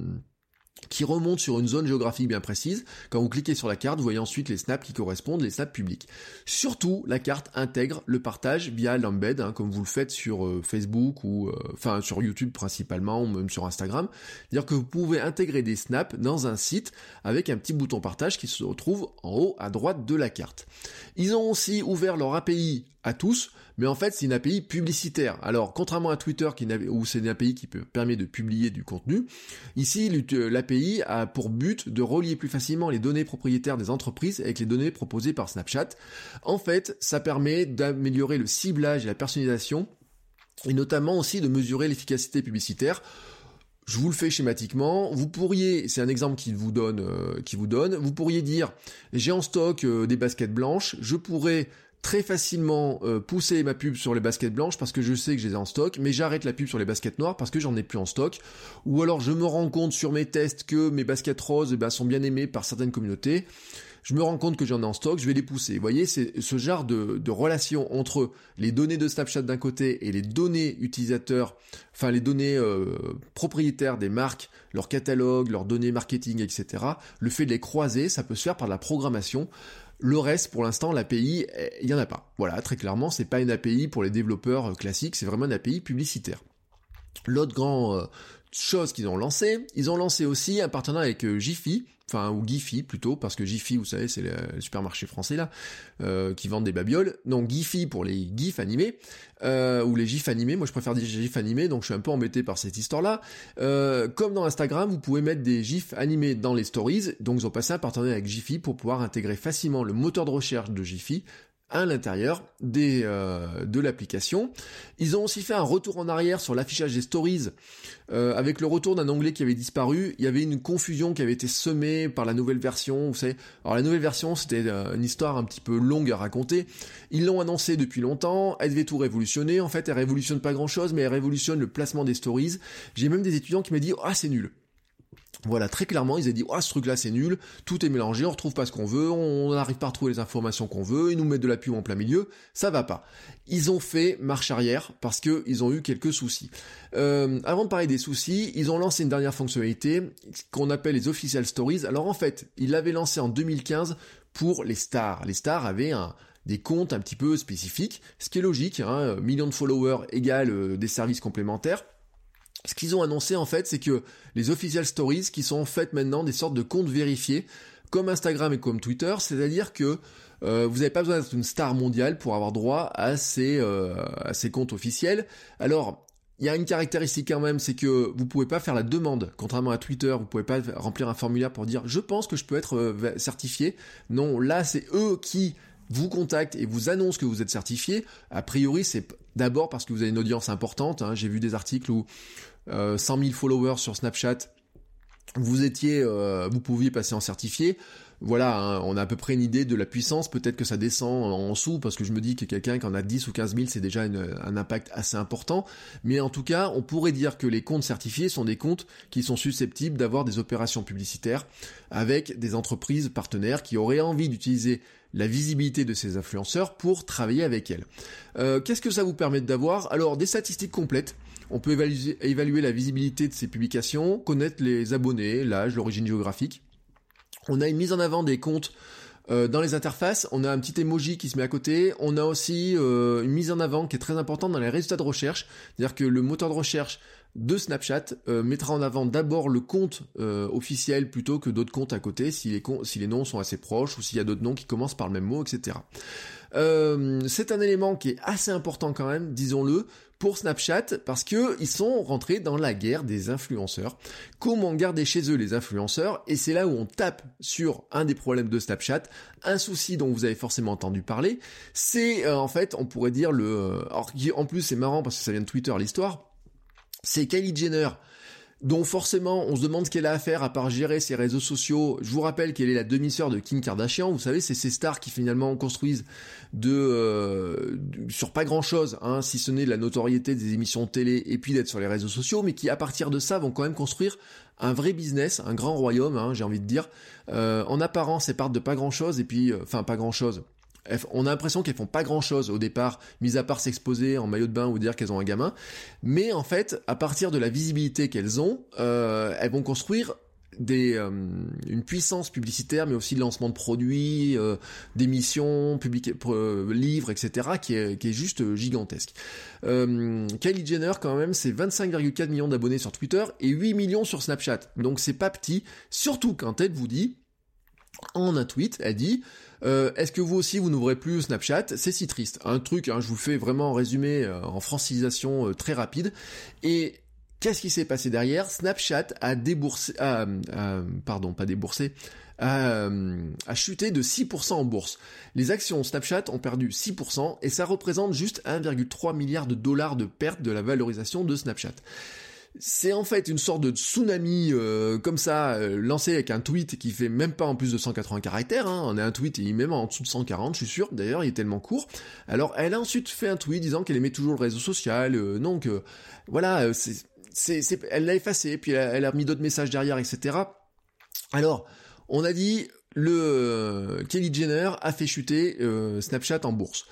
qui remonte sur une zone géographique bien précise. Quand vous cliquez sur la carte, vous voyez ensuite les snaps qui correspondent, les snaps publics. Surtout, la carte intègre le partage via l'embed, hein, comme vous le faites sur euh, Facebook ou euh, enfin sur YouTube principalement, ou même sur Instagram. C'est-à-dire que vous pouvez intégrer des snaps dans un site avec un petit bouton partage qui se retrouve en haut à droite de la carte. Ils ont aussi ouvert leur API à tous, mais en fait c'est une API publicitaire. Alors contrairement à Twitter qui où c'est une API qui permet de publier du contenu, ici l'API a pour but de relier plus facilement les données propriétaires des entreprises avec les données proposées par Snapchat. En fait, ça permet d'améliorer le ciblage et la personnalisation et notamment aussi de mesurer l'efficacité publicitaire. Je vous le fais schématiquement. Vous pourriez, c'est un exemple qui vous donne, euh, qui vous donne. Vous pourriez dire, j'ai en stock euh, des baskets blanches. Je pourrais très facilement euh, pousser ma pub sur les baskets blanches parce que je sais que je les ai en stock, mais j'arrête la pub sur les baskets noires parce que j'en ai plus en stock. Ou alors je me rends compte sur mes tests que mes baskets roses eh ben, sont bien aimées par certaines communautés. Je me rends compte que j'en ai en stock, je vais les pousser. Vous voyez, ce genre de, de relation entre les données de Snapchat d'un côté et les données utilisateurs, enfin les données euh, propriétaires des marques, leur catalogue, leurs données marketing, etc. Le fait de les croiser, ça peut se faire par la programmation. Le reste, pour l'instant, l'API, il n'y en a pas. Voilà, très clairement, c'est pas une API pour les développeurs euh, classiques, c'est vraiment une API publicitaire. L'autre grand euh, chose qu'ils ont lancé, ils ont lancé aussi un partenariat avec euh, Jiffy, ou Giphy plutôt, parce que Giphy, vous savez, c'est le, supermarché français là, euh, qui vendent des babioles. Donc Giphy pour les gifs animés, euh, ou les gifs animés, moi je préfère des gifs animés, donc je suis un peu embêté par cette histoire-là. Euh, comme dans Instagram, vous pouvez mettre des gifs animés dans les stories, donc ils ont passé partenariat avec Giphy pour pouvoir intégrer facilement le moteur de recherche de Giphy à l'intérieur des euh, de l'application. Ils ont aussi fait un retour en arrière sur l'affichage des stories euh, avec le retour d'un onglet qui avait disparu. Il y avait une confusion qui avait été semée par la nouvelle version. Vous savez, alors la nouvelle version c'était euh, une histoire un petit peu longue à raconter. Ils l'ont annoncé depuis longtemps. Elle devait tout révolutionner. En fait, elle révolutionne pas grand chose, mais elle révolutionne le placement des stories. J'ai même des étudiants qui m'ont dit ah c'est nul. Voilà, très clairement, ils ont dit, oh, ce truc-là, c'est nul, tout est mélangé, on retrouve pas ce qu'on veut, on n'arrive pas à retrouver les informations qu'on veut, ils nous mettent de la pub en plein milieu, ça va pas. Ils ont fait marche arrière parce que ils ont eu quelques soucis. Euh, avant de parler des soucis, ils ont lancé une dernière fonctionnalité qu'on appelle les official stories. Alors en fait, ils l'avaient lancé en 2015 pour les stars. Les stars avaient un, des comptes un petit peu spécifiques, ce qui est logique, hein, millions de followers égale euh, des services complémentaires ce qu'ils ont annoncé en fait, c'est que les official stories, qui sont en fait maintenant des sortes de comptes vérifiés, comme Instagram et comme Twitter, c'est-à-dire que euh, vous n'avez pas besoin d'être une star mondiale pour avoir droit à ces, euh, à ces comptes officiels. Alors, il y a une caractéristique quand même, c'est que vous pouvez pas faire la demande, contrairement à Twitter, vous pouvez pas remplir un formulaire pour dire je pense que je peux être euh, certifié. Non, là c'est eux qui vous contactent et vous annoncent que vous êtes certifié. A priori, c'est d'abord parce que vous avez une audience importante. Hein. J'ai vu des articles où 100 euh, 000 followers sur Snapchat, vous étiez, euh, vous pouviez passer en certifié. Voilà, hein, on a à peu près une idée de la puissance. Peut-être que ça descend en dessous parce que je me dis que quelqu'un qui en a 10 ou 15 000, c'est déjà un impact assez important. Mais en tout cas, on pourrait dire que les comptes certifiés sont des comptes qui sont susceptibles d'avoir des opérations publicitaires avec des entreprises partenaires qui auraient envie d'utiliser la visibilité de ces influenceurs pour travailler avec elles. Euh, qu'est-ce que ça vous permet d'avoir? Alors des statistiques complètes on peut évaluer, la visibilité de ces publications, connaître les abonnés, l'âge, l'origine géographique. On a une mise en avant des comptes euh, dans les interfaces, on a un petit emoji qui se met à côté, on a aussi euh, une mise en avant qui est très importante dans les résultats de recherche, c'est-à-dire que le moteur de recherche de Snapchat euh, mettra en avant d'abord le compte officiel plutôt que d'autres comptes à côté, si les, si les noms sont assez proches ou s'il y a d'autres noms qui commencent par le même mot, etc. c'est un élément qui est assez important quand même, disons-le, pour Snapchat parce que ils sont rentrés dans la guerre des influenceurs. Comment garder chez eux les influenceurs? Et c'est là où on tape sur un des problèmes de Snapchat, un souci dont vous avez forcément entendu parler. C'est euh, en fait, on pourrait dire le. Euh, en plus, c'est marrant parce que ça vient de Twitter l'histoire. C'est Kylie Jenner dont forcément on se demande ce qu'elle a à faire à part gérer ses réseaux sociaux. Je vous rappelle qu'elle est la demi-sœur de Kim Kardashian. Vous savez, c'est ces stars qui finalement construisent de, euh, sur pas grand-chose, hein, si ce n'est la notoriété des émissions de télé et puis d'être sur les réseaux sociaux, mais qui à partir de ça vont quand même construire un vrai business, un grand royaume, hein, j'ai envie de dire. Euh, en apparence, elles partent de pas grand-chose et puis, euh, enfin pas grand-chose on a l'impression qu'elles font pas grand chose au départ, mis à part s'exposer en maillot de bain ou dire qu'elles ont un gamin. Mais en fait, à partir de la visibilité qu'elles ont, euh, elles vont construire des, euh, une puissance publicitaire, mais aussi le lancement de produits, euh, d'émissions, livres, etc., qui est, qui est juste gigantesque. Kylie Jenner, quand même, c'est 25,4 millions d'abonnés sur Twitter et 8 millions sur Snapchat. Donc c'est pas petit, surtout quand elle vous dit, en un tweet, elle dit euh, est-ce que vous aussi vous n'ouvrez plus Snapchat? C'est si triste. Un truc, hein, je vous fais vraiment en résumé euh, en francisation euh, très rapide. Et qu'est-ce qui s'est passé derrière? Snapchat a déboursé, pardon, pas déboursé, a, a, chuté de 6% en bourse. Les actions Snapchat ont perdu 6% et ça représente juste 1,3 milliard de dollars de perte de la valorisation de Snapchat. C'est en fait une sorte de tsunami euh, comme ça, euh, lancé avec un tweet qui fait même pas en plus de 180 caractères. Hein. On a un tweet et il même en dessous de 140, je suis sûr. D'ailleurs, il est tellement court. Alors, elle a ensuite fait un tweet disant qu'elle aimait toujours le réseau social. Euh, donc, voilà, c'est, elle l'a effacé. Puis elle a, mis d'autres messages derrière, etc. Alors, on a dit le Kelly Jenner a fait chuter Snapchat en bourse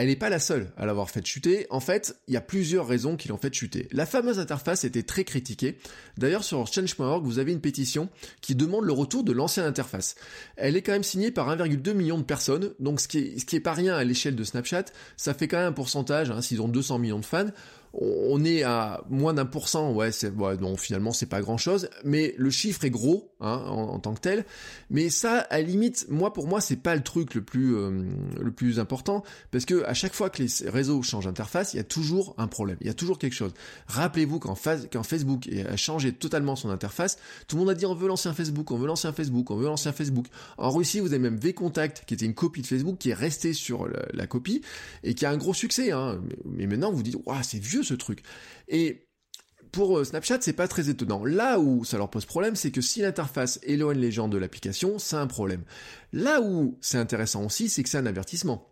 elle n'est pas la seule à l'avoir fait chuter. En fait, il y a plusieurs raisons qui l'ont fait chuter. La fameuse interface était très critiquée. D'ailleurs, sur change.org, vous avez une pétition qui demande le retour de l'ancienne interface. Elle est quand même signée par 1,2 million de personnes, donc ce qui est, pas rien à l'échelle de Snapchat. Ça fait quand même un pourcentage, hein, s'ils ont 200 millions de fans. On est à moins d'un pour cent, ouais, c'est, ouais, non, finalement, c'est pas grand chose, mais le chiffre est gros hein, en, tant que tel. Mais ça, à la limite, moi pour moi, c'est pas le truc le plus euh, le plus important parce que à chaque fois que les réseaux changent d'interface, il y a toujours un problème, il y a toujours quelque chose. Rappelez-vous quand, quand Facebook a changé totalement son interface, tout le monde a dit on veut lancer un Facebook, on veut lancer un Facebook, on veut lancer un Facebook. En Russie, vous avez même VContact qui était une copie de Facebook qui est restée sur la, copie et qui a un gros succès. Hein. Mais, maintenant, vous dites waouh, c'est vieux ce truc. Et pour euh, Snapchat, c'est pas très étonnant. Là où ça leur pose problème, c'est que si l'interface éloigne les gens de l'application, c'est un problème. Là où c'est intéressant aussi, c'est que c'est un avertissement.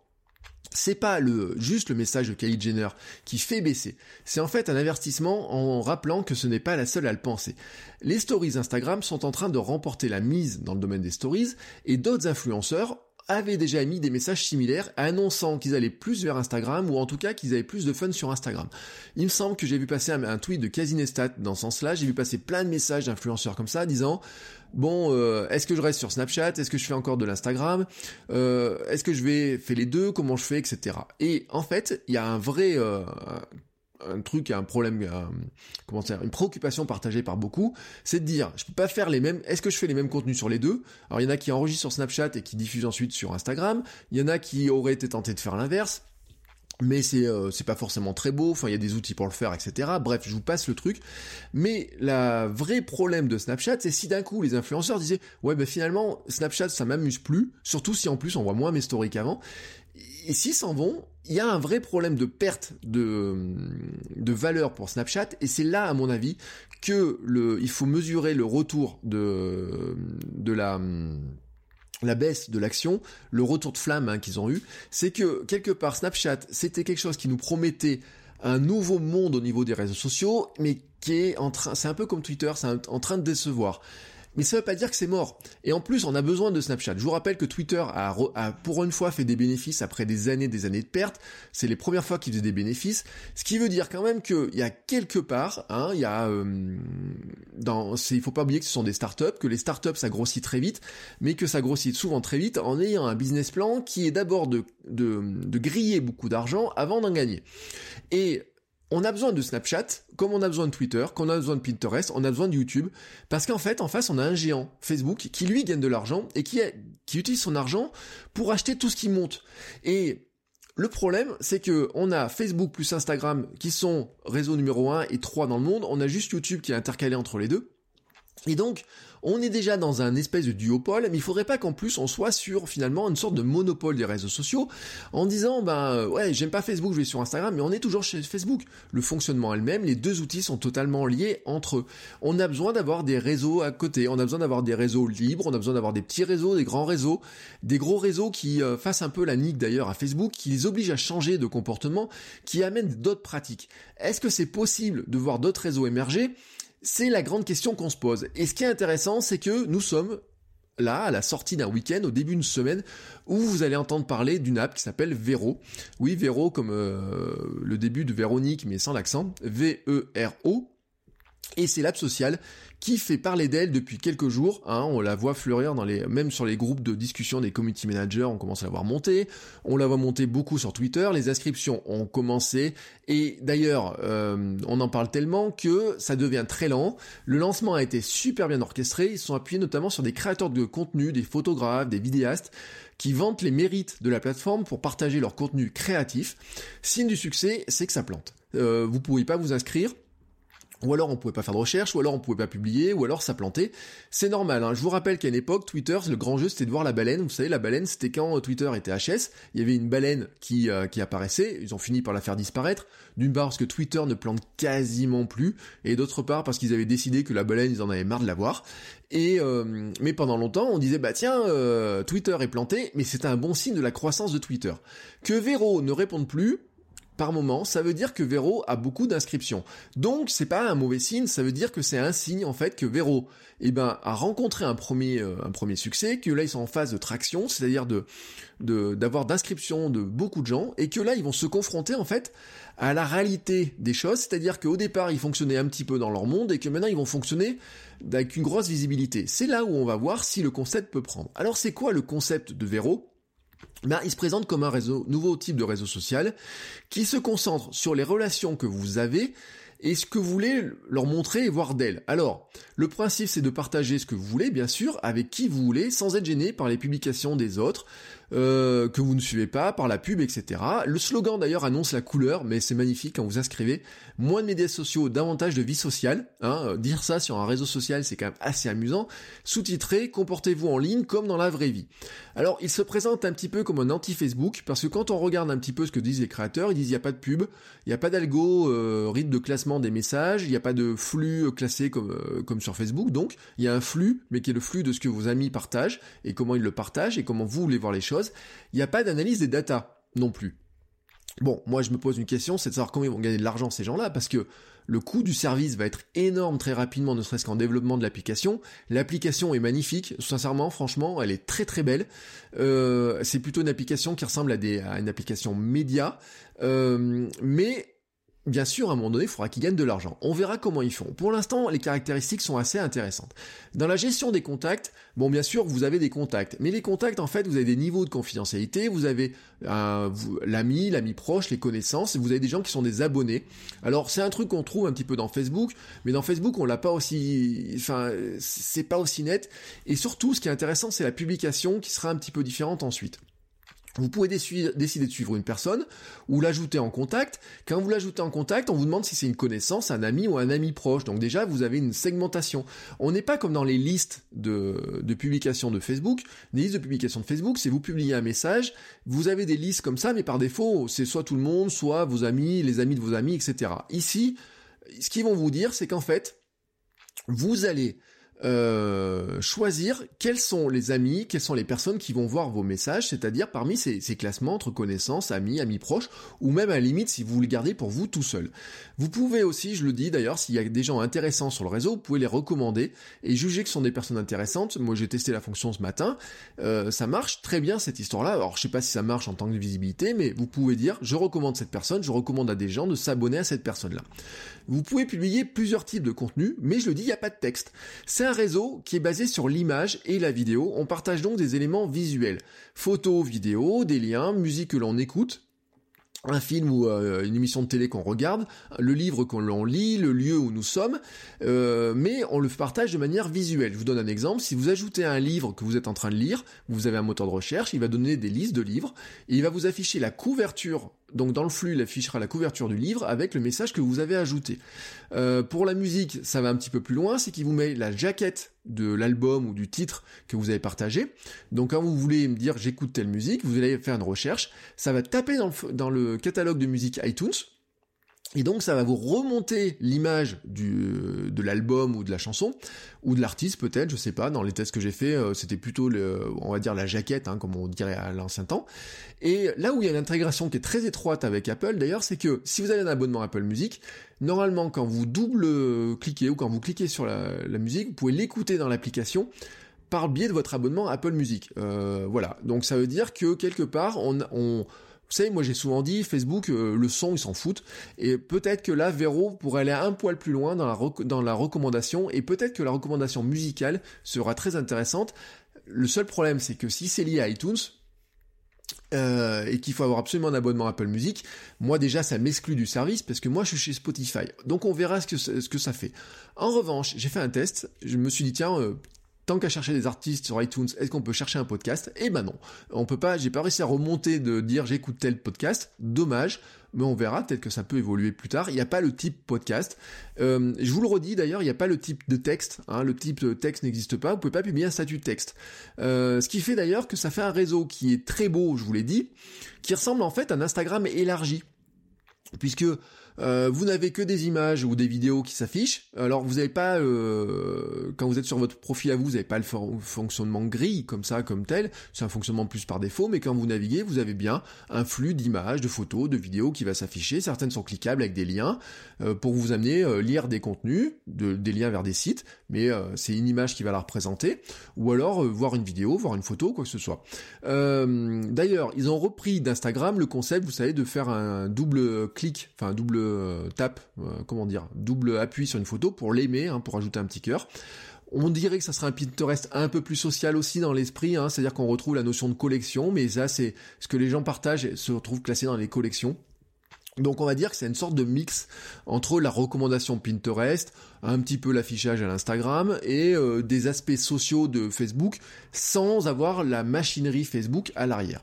C'est pas le, juste le message de Kylie Jenner qui fait baisser. C'est en fait un avertissement en rappelant que ce n'est pas la seule à le penser. Les stories Instagram sont en train de remporter la mise dans le domaine des stories et d'autres influenceurs avaient déjà mis des messages similaires annonçant qu'ils allaient plus vers Instagram ou en tout cas qu'ils avaient plus de fun sur Instagram. Il me semble que j'ai vu passer un, tweet de Casinestat dans ce sens-là, j'ai vu passer plein de messages d'influenceurs comme ça disant bon, euh, est-ce que je reste sur Snapchat? Est-ce que je fais encore de l'Instagram? Euh, Est-ce que je vais faire les deux? Comment je fais Etc. Et en fait, il y a un vrai euh, un truc, un problème, comment dire, une préoccupation partagée par beaucoup, c'est de dire, je peux pas faire les mêmes, est-ce que je fais les mêmes contenus sur les deux? Alors il y en a qui enregistrent sur Snapchat et qui diffusent ensuite sur Instagram, il y en a qui auraient été tentés de faire l'inverse, mais c'est euh, pas forcément très beau, enfin il y a des outils pour le faire, etc. Bref, je vous passe le truc. Mais la vrai problème de Snapchat, c'est si d'un coup les influenceurs disaient ouais ben finalement Snapchat ça m'amuse plus, surtout si en plus on voit moins mes stories qu'avant. Et s'ils s'en vont, il y a un vrai problème de perte de, valeur pour Snapchat, et c'est là, à mon avis, que il faut mesurer le retour de, la baisse de l'action, le retour de flamme hein, qu'ils ont eu, c'est que quelque part Snapchat, c'était quelque chose qui nous promettait un nouveau monde au niveau des réseaux sociaux, mais qui est en train, c'est un peu comme Twitter, c'est en train de décevoir mais ça veut pas dire que c'est mort. Et en plus, on a besoin de Snapchat. Je vous rappelle que Twitter a, pour une fois fait des bénéfices après des années, des années de pertes. C'est les premières fois qu'il faisait des bénéfices. Ce qui veut dire quand même qu'il y a quelque part, hein, il y a, euh, dans, il faut pas oublier que ce sont des startups, que les startups ça grossit très vite, mais que ça grossit souvent très vite en ayant un business plan qui est d'abord de, de, de griller beaucoup d'argent avant d'en gagner. Et on a besoin de Snapchat, comme on a besoin de Twitter, comme on a besoin de Pinterest, on a besoin de YouTube, parce qu'en fait, en face, on a un géant, Facebook, qui lui gagne de l'argent et qui, qui utilise son argent pour acheter tout ce qui monte. Et le problème, c'est que on a Facebook plus Instagram qui sont réseau numéro 1 et 3 dans le monde, on a juste YouTube qui est intercalé entre les deux. Et donc, on est déjà dans un espèce de duopole, mais il faudrait pas qu'en plus on soit sur finalement une sorte de monopole des réseaux sociaux, en disant ben euh, ouais j'aime pas Facebook, je vais sur Instagram, mais on est toujours chez Facebook. Le fonctionnement elle-même, les deux outils sont totalement liés entre eux. On a besoin d'avoir des réseaux à côté, on a besoin d'avoir des réseaux libres, on a besoin d'avoir des petits réseaux, des grands réseaux, des gros réseaux qui euh, fassent un peu la nique d'ailleurs à Facebook, qui les obligent à changer de comportement, qui amènent d'autres pratiques. Est-ce que c'est possible de voir d'autres réseaux émerger? C'est la grande question qu'on se pose. Et ce qui est intéressant, c'est que nous sommes là, à la sortie d'un week-end, au début d'une semaine, où vous allez entendre parler d'une app qui s'appelle Vero. Oui, Vero comme euh, le début de Véronique, mais sans l'accent. V-E-R-O. Et c'est l'app sociale qui fait parler d'elle depuis quelques jours. Hein, on la voit fleurir dans les, même sur les groupes de discussion des community managers, on commence à la voir monter. On la voit monter beaucoup sur Twitter. Les inscriptions ont commencé et d'ailleurs, euh, on en parle tellement que ça devient très lent. Le lancement a été super bien orchestré. Ils sont appuyés notamment sur des créateurs de contenu, des photographes, des vidéastes qui vantent les mérites de la plateforme pour partager leur contenu créatif. Signe du succès, c'est que ça plante. Euh, vous pouvez pas vous inscrire ou alors on pouvait pas faire de recherche, ou alors on pouvait pas publier, ou alors ça plantait. C'est normal. Hein. Je vous rappelle qu'à une époque, Twitter, le grand jeu, c'était de voir la baleine. Vous savez, la baleine, c'était quand euh, Twitter était HS. Il y avait une baleine qui euh, qui apparaissait. Ils ont fini par la faire disparaître. D'une part parce que Twitter ne plante quasiment plus, et d'autre part parce qu'ils avaient décidé que la baleine, ils en avaient marre de la voir. Et euh, mais pendant longtemps, on disait bah tiens, Twitter est planté, mais c'était un bon signe de la croissance de Twitter. Que Vero ne réponde plus, par moment, ça veut dire que Vero a beaucoup d'inscriptions. Donc c'est pas un mauvais signe, ça veut dire que c'est un signe en fait que Vero eh ben, a rencontré un premier, euh, un premier succès, que là ils sont en phase de traction, c'est-à-dire de d'avoir d'inscriptions de beaucoup de gens, et que là ils vont se confronter en fait à la réalité des choses, c'est-à-dire qu'au départ ils fonctionnaient un petit peu dans leur monde et que maintenant ils vont fonctionner avec une grosse visibilité. C'est là où on va voir si le concept peut prendre. Alors c'est quoi le concept de Vero ben, il se présente comme un nouveau type de réseau social qui se concentre sur les relations que vous avez et ce que vous voulez leur montrer et voir d'elles. Alors, le principe c'est de partager ce que vous voulez, bien sûr, avec qui vous voulez, sans être gêné par les publications des autres, euh, que vous ne suivez pas, par la pub, etc. Le slogan d'ailleurs annonce la couleur, mais c'est magnifique quand vous inscrivez. Moins de médias sociaux, davantage de vie sociale. Hein, euh, dire ça sur un réseau social, c'est quand même assez amusant. Sous-titré, comportez-vous en ligne comme dans la vraie vie. Alors, il se présente un petit peu comme un anti-Facebook, parce que quand on regarde un petit peu ce que disent les créateurs, ils disent il n'y a pas de pub, il n'y a pas d'algo, euh, rythme de classement des messages, il n'y a pas de flux classé comme, euh, comme sur Facebook, donc il y a un flux, mais qui est le flux de ce que vos amis partagent, et comment ils le partagent, et comment vous voulez voir les choses il n'y a pas d'analyse des datas non plus. Bon, moi je me pose une question, c'est de savoir comment ils vont gagner de l'argent ces gens-là, parce que le coût du service va être énorme très rapidement, ne serait-ce qu'en développement de l'application. L'application est magnifique, sincèrement, franchement, elle est très très belle. Euh, c'est plutôt une application qui ressemble à, des, à une application média, euh, mais bien sûr, à un moment donné, il faudra qu'ils gagnent de l'argent. On verra comment ils font. Pour l'instant, les caractéristiques sont assez intéressantes. Dans la gestion des contacts, bon, bien sûr, vous avez des contacts. Mais les contacts, en fait, vous avez des niveaux de confidentialité. Vous avez euh, l'ami, l'ami proche, les connaissances. Vous avez des gens qui sont des abonnés. Alors, c'est un truc qu'on trouve un petit peu dans Facebook. Mais dans Facebook, on l'a pas aussi, enfin, c'est pas aussi net. Et surtout, ce qui est intéressant, c'est la publication qui sera un petit peu différente ensuite. Vous pouvez décider de suivre une personne ou l'ajouter en contact. Quand vous l'ajoutez en contact, on vous demande si c'est une connaissance, un ami ou un ami proche. Donc déjà, vous avez une segmentation. On n'est pas comme dans les listes de, publications de Facebook. Les listes de publications de Facebook, c'est vous publiez un message, vous avez des listes comme ça, mais par défaut, c'est soit tout le monde, soit vos amis, les amis de vos amis, etc. Ici, ce qu'ils vont vous dire, c'est qu'en fait, vous allez euh, choisir quels sont les amis, quelles sont les personnes qui vont voir vos messages, c'est-à-dire parmi ces, classements entre connaissances, amis, amis proches, ou même à limite si vous le gardez pour vous tout seul. Vous pouvez aussi, je le dis d'ailleurs, s'il y a des gens intéressants sur le réseau, vous pouvez les recommander et juger que ce sont des personnes intéressantes. Moi j'ai testé la fonction ce matin, euh, ça marche très bien cette histoire-là. Alors je sais pas si ça marche en tant que visibilité, mais vous pouvez dire je recommande cette personne, je recommande à des gens de s'abonner à cette personne-là. Vous pouvez publier plusieurs types de contenus, mais je le dis, il n'y a pas de texte. Un réseau qui est basé sur l'image et la vidéo. On partage donc des éléments visuels. Photos, vidéos, des liens, musique que l'on écoute, un film ou euh, une émission de télé qu'on regarde, le livre qu'on lit, le lieu où nous sommes, euh, mais on le partage de manière visuelle. Je vous donne un exemple, si vous ajoutez un livre que vous êtes en train de lire, vous avez un moteur de recherche, il va donner des listes de livres, et il va vous afficher la couverture donc dans le flux, il affichera la couverture du livre avec le message que vous avez ajouté. Euh, pour la musique, ça va un petit peu plus loin, c'est qu'il vous met la jaquette de l'album ou du titre que vous avez partagé. Donc quand vous voulez me dire j'écoute telle musique, vous allez faire une recherche, ça va taper dans le, dans le catalogue de musique iTunes, et donc ça va vous remonter l'image du de l'album ou de la chanson ou de l'artiste peut-être, je sais pas. Dans les tests que j'ai fait, euh, c'était plutôt le, on va dire la jaquette, hein, comme on dirait à l'ancien temps. Et là où il y a une intégration qui est très étroite avec Apple, d'ailleurs, c'est que si vous avez un abonnement Apple Music, normalement quand vous double cliquez ou quand vous cliquez sur la, musique, vous pouvez l'écouter dans l'application par le biais de votre abonnement Apple Music. Euh, voilà. Donc ça veut dire que quelque part on, on vous savez, moi j'ai souvent dit, Facebook, euh, le son, ils s'en foutent. Et peut-être que là, Vero pourrait aller un poil plus loin dans la, dans la recommandation. Et peut-être que la recommandation musicale sera très intéressante. Le seul problème, c'est que si c'est lié à iTunes, euh, et qu'il faut avoir absolument un abonnement Apple Music, moi déjà ça m'exclut du service parce que moi je suis chez Spotify. Donc on verra ce que, ce que ça fait. En revanche, j'ai fait un test, je me suis dit tiens, euh, tant qu'à chercher des artistes sur iTunes, est-ce qu'on peut chercher un podcast? Eh ben non, on peut pas. J'ai pas réussi à remonter de dire j'écoute tel podcast. Dommage, mais on verra. Peut-être que ça peut évoluer plus tard. Il n'y a pas le type podcast. Euh, je vous le redis d'ailleurs, il n'y a pas le type de texte. Hein, le type de texte n'existe pas. Vous pouvez pas publier un statut de texte. Euh, ce qui fait d'ailleurs que ça fait un réseau qui est très beau, je vous l'ai dit, qui ressemble en fait à un Instagram élargi puisque euh, vous n'avez que des images ou des vidéos qui s'affichent. Alors vous n'avez pas, euh, quand vous êtes sur votre profil à vous, vous n'avez pas le fonctionnement gris comme ça, comme tel. C'est un fonctionnement plus par défaut, mais quand vous naviguez, vous avez bien un flux d'images, de photos, de vidéos qui va s'afficher. Certaines sont cliquables avec des liens euh, pour vous amener lire des contenus, des liens vers des sites, mais c'est une image qui va la représenter, ou alors voir une vidéo, voir une photo, quoi que ce soit. D'ailleurs, ils ont repris d'Instagram le concept, vous savez, de faire un double clic, enfin un double euh, tape, euh, comment dire, double appui sur une photo pour l'aimer, hein, pour ajouter un petit cœur. On dirait que ça sera un Pinterest un peu plus social aussi dans l'esprit, hein, c'est-à-dire qu'on retrouve la notion de collection, mais ça c'est ce que les gens partagent se retrouvent classé dans les collections. Donc on va dire que c'est une sorte de mix entre la recommandation Pinterest, un petit peu l'affichage à l'Instagram et euh, des aspects sociaux de Facebook sans avoir la machinerie Facebook à l'arrière.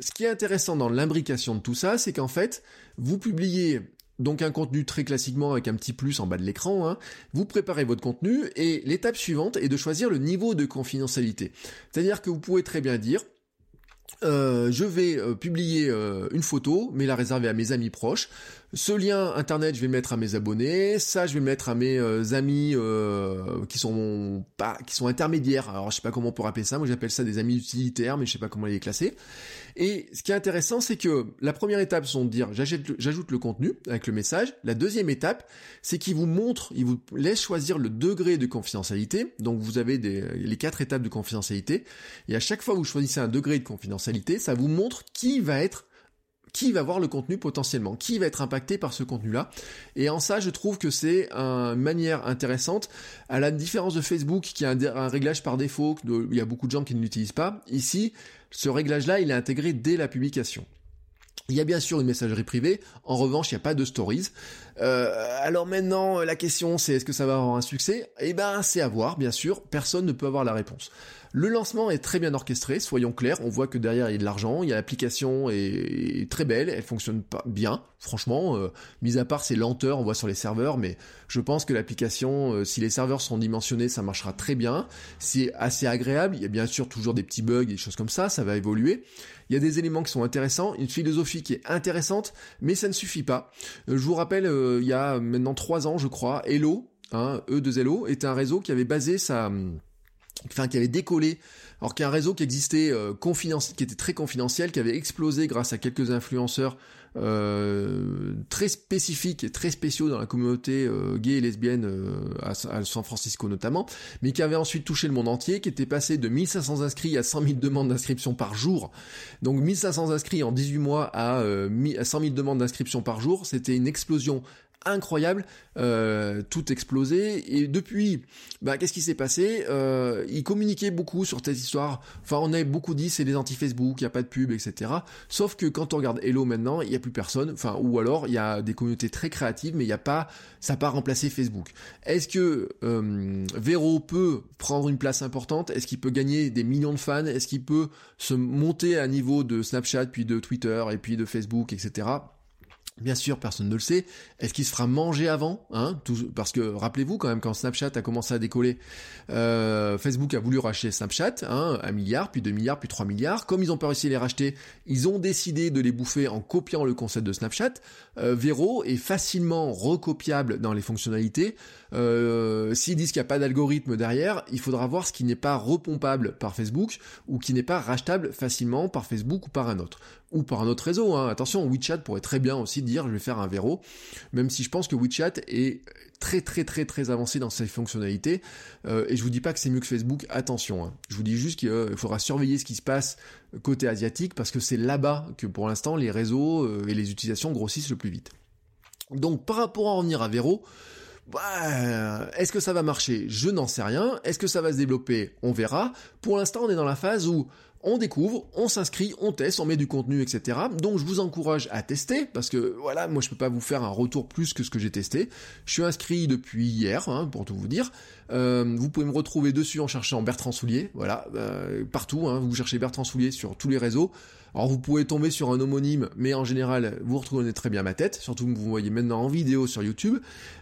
Ce qui est intéressant dans l'imbrication de tout ça, c'est qu'en fait, vous publiez donc un contenu très classiquement avec un petit plus en bas de l'écran, hein. vous préparez votre contenu et l'étape suivante est de choisir le niveau de confidentialité. C'est-à-dire que vous pouvez très bien dire, euh, je vais euh, publier euh, une photo, mais la réserver à mes amis proches. Ce lien internet, je vais mettre à mes abonnés. Ça, je vais le mettre à mes amis qui sont pas, qui sont intermédiaires. Alors, je sais pas comment on peut appeler ça. Moi, j'appelle ça des amis utilitaires, mais je sais pas comment les classer. Et ce qui est intéressant, c'est que la première étape, c'est de dire j'ajoute le contenu avec le message. La deuxième étape, c'est qu'il vous montre, il vous laisse choisir le degré de confidentialité. Donc vous avez les quatre étapes de confidentialité. Et à chaque fois que vous choisissez un degré de confidentialité, ça vous montre qui va être qui va voir le contenu potentiellement, qui va être impacté par ce contenu-là. Et en ça, je trouve que c'est une manière intéressante, à la différence de Facebook qui a un, réglage par défaut, il y a beaucoup de gens qui ne l'utilisent pas. Ici, ce réglage-là, il est intégré dès la publication. Il y a bien sûr une messagerie privée, en revanche il n'y a pas de stories. Euh, alors maintenant la question c'est est-ce que ça va avoir un succès? Eh ben c'est à voir bien sûr, personne ne peut avoir la réponse. Le lancement est très bien orchestré, soyons clairs, on voit que derrière il y a de l'argent, il y a l'application est, très belle, elle fonctionne bien, franchement, euh, mis à part ses lenteurs, on voit sur les serveurs, mais je pense que l'application, euh, si les serveurs sont dimensionnés, ça marchera très bien, c'est assez agréable, il y a bien sûr toujours des petits bugs, des choses comme ça, ça va évoluer, il y a des éléments qui sont intéressants, une philosophie qui est intéressante, mais ça ne suffit pas. Euh, je vous rappelle, il y a maintenant trois ans, je crois, Hello, hein, E2Hello, était un réseau qui avait basé sa enfin qui avait décollé, alors qu'il y a un réseau qui existait euh, qui était très confidentiel, qui avait explosé grâce à quelques influenceurs euh, très spécifiques et très spéciaux dans la communauté euh, gay et lesbienne à, San Francisco notamment, mais qui avait ensuite touché le monde entier, qui était passé de 1500 inscrits à 100 000 demandes d'inscription par jour. Donc 1500 inscrits en 18 mois à, à 100 000 demandes d'inscription par jour, c'était une explosion incroyable, euh, tout explosé. Et depuis, bah, qu'est-ce qui s'est passé euh, Ils communiquaient beaucoup sur cette histoire. Enfin, on avait beaucoup dit c'est les anti-Facebook, il n'y a pas de pub, etc. Sauf que quand on regarde Hello maintenant, il n'y a plus personne. Enfin, ou alors il y a des communautés très créatives, mais il a pas, ça n'a pas remplacé Facebook. Est-ce que euh, Vero peut prendre une place importante? Est-ce qu'il peut gagner des millions de fans? Est-ce qu'il peut se monter à niveau de Snapchat, puis de Twitter, et puis de Facebook, etc. Bien sûr, personne ne le sait. Est-ce qu'il se fera manger avant hein Parce que rappelez-vous quand même quand Snapchat a commencé à décoller, euh, Facebook a voulu racheter Snapchat, hein, un milliard, puis deux milliards, puis trois milliards. Comme ils ont pas réussi à les racheter, ils ont décidé de les bouffer en copiant le concept de Snapchat. Euh, Vero est facilement recopiable dans les fonctionnalités. Euh, S'ils disent qu'il n'y a pas d'algorithme derrière, il faudra voir ce qui n'est pas repompable par Facebook ou qui n'est pas rachetable facilement par Facebook ou par un autre ou par un autre réseau. Hein. Attention, WeChat pourrait très bien aussi dire je vais faire un verrou, même si je pense que WeChat est très très très très avancé dans ses fonctionnalités. Euh, et je vous dis pas que c'est mieux que Facebook, attention. Hein. Je vous dis juste qu'il faudra surveiller ce qui se passe côté asiatique parce que c'est là-bas que pour l'instant les réseaux euh, et les utilisations grossissent le plus vite. Donc par rapport à revenir à Vero, bah, est-ce que ça va marcher? Je n'en sais rien. Est-ce que ça va se développer? On verra. Pour l'instant, on est dans la phase où on découvre, on s'inscrit, on teste, on met du contenu, etc. Donc je vous encourage à tester, parce que voilà, moi je peux pas vous faire un retour plus que ce que j'ai testé. Je suis inscrit depuis hier, hein, pour tout vous dire. Euh, vous pouvez me retrouver dessus en cherchant Bertrand Soulier, voilà, euh, partout, hein, vous cherchez Bertrand Soulier sur tous les réseaux. Alors vous pouvez tomber sur un homonyme, mais en général, vous retrouvez très bien ma tête, surtout que vous voyez maintenant en vidéo sur YouTube.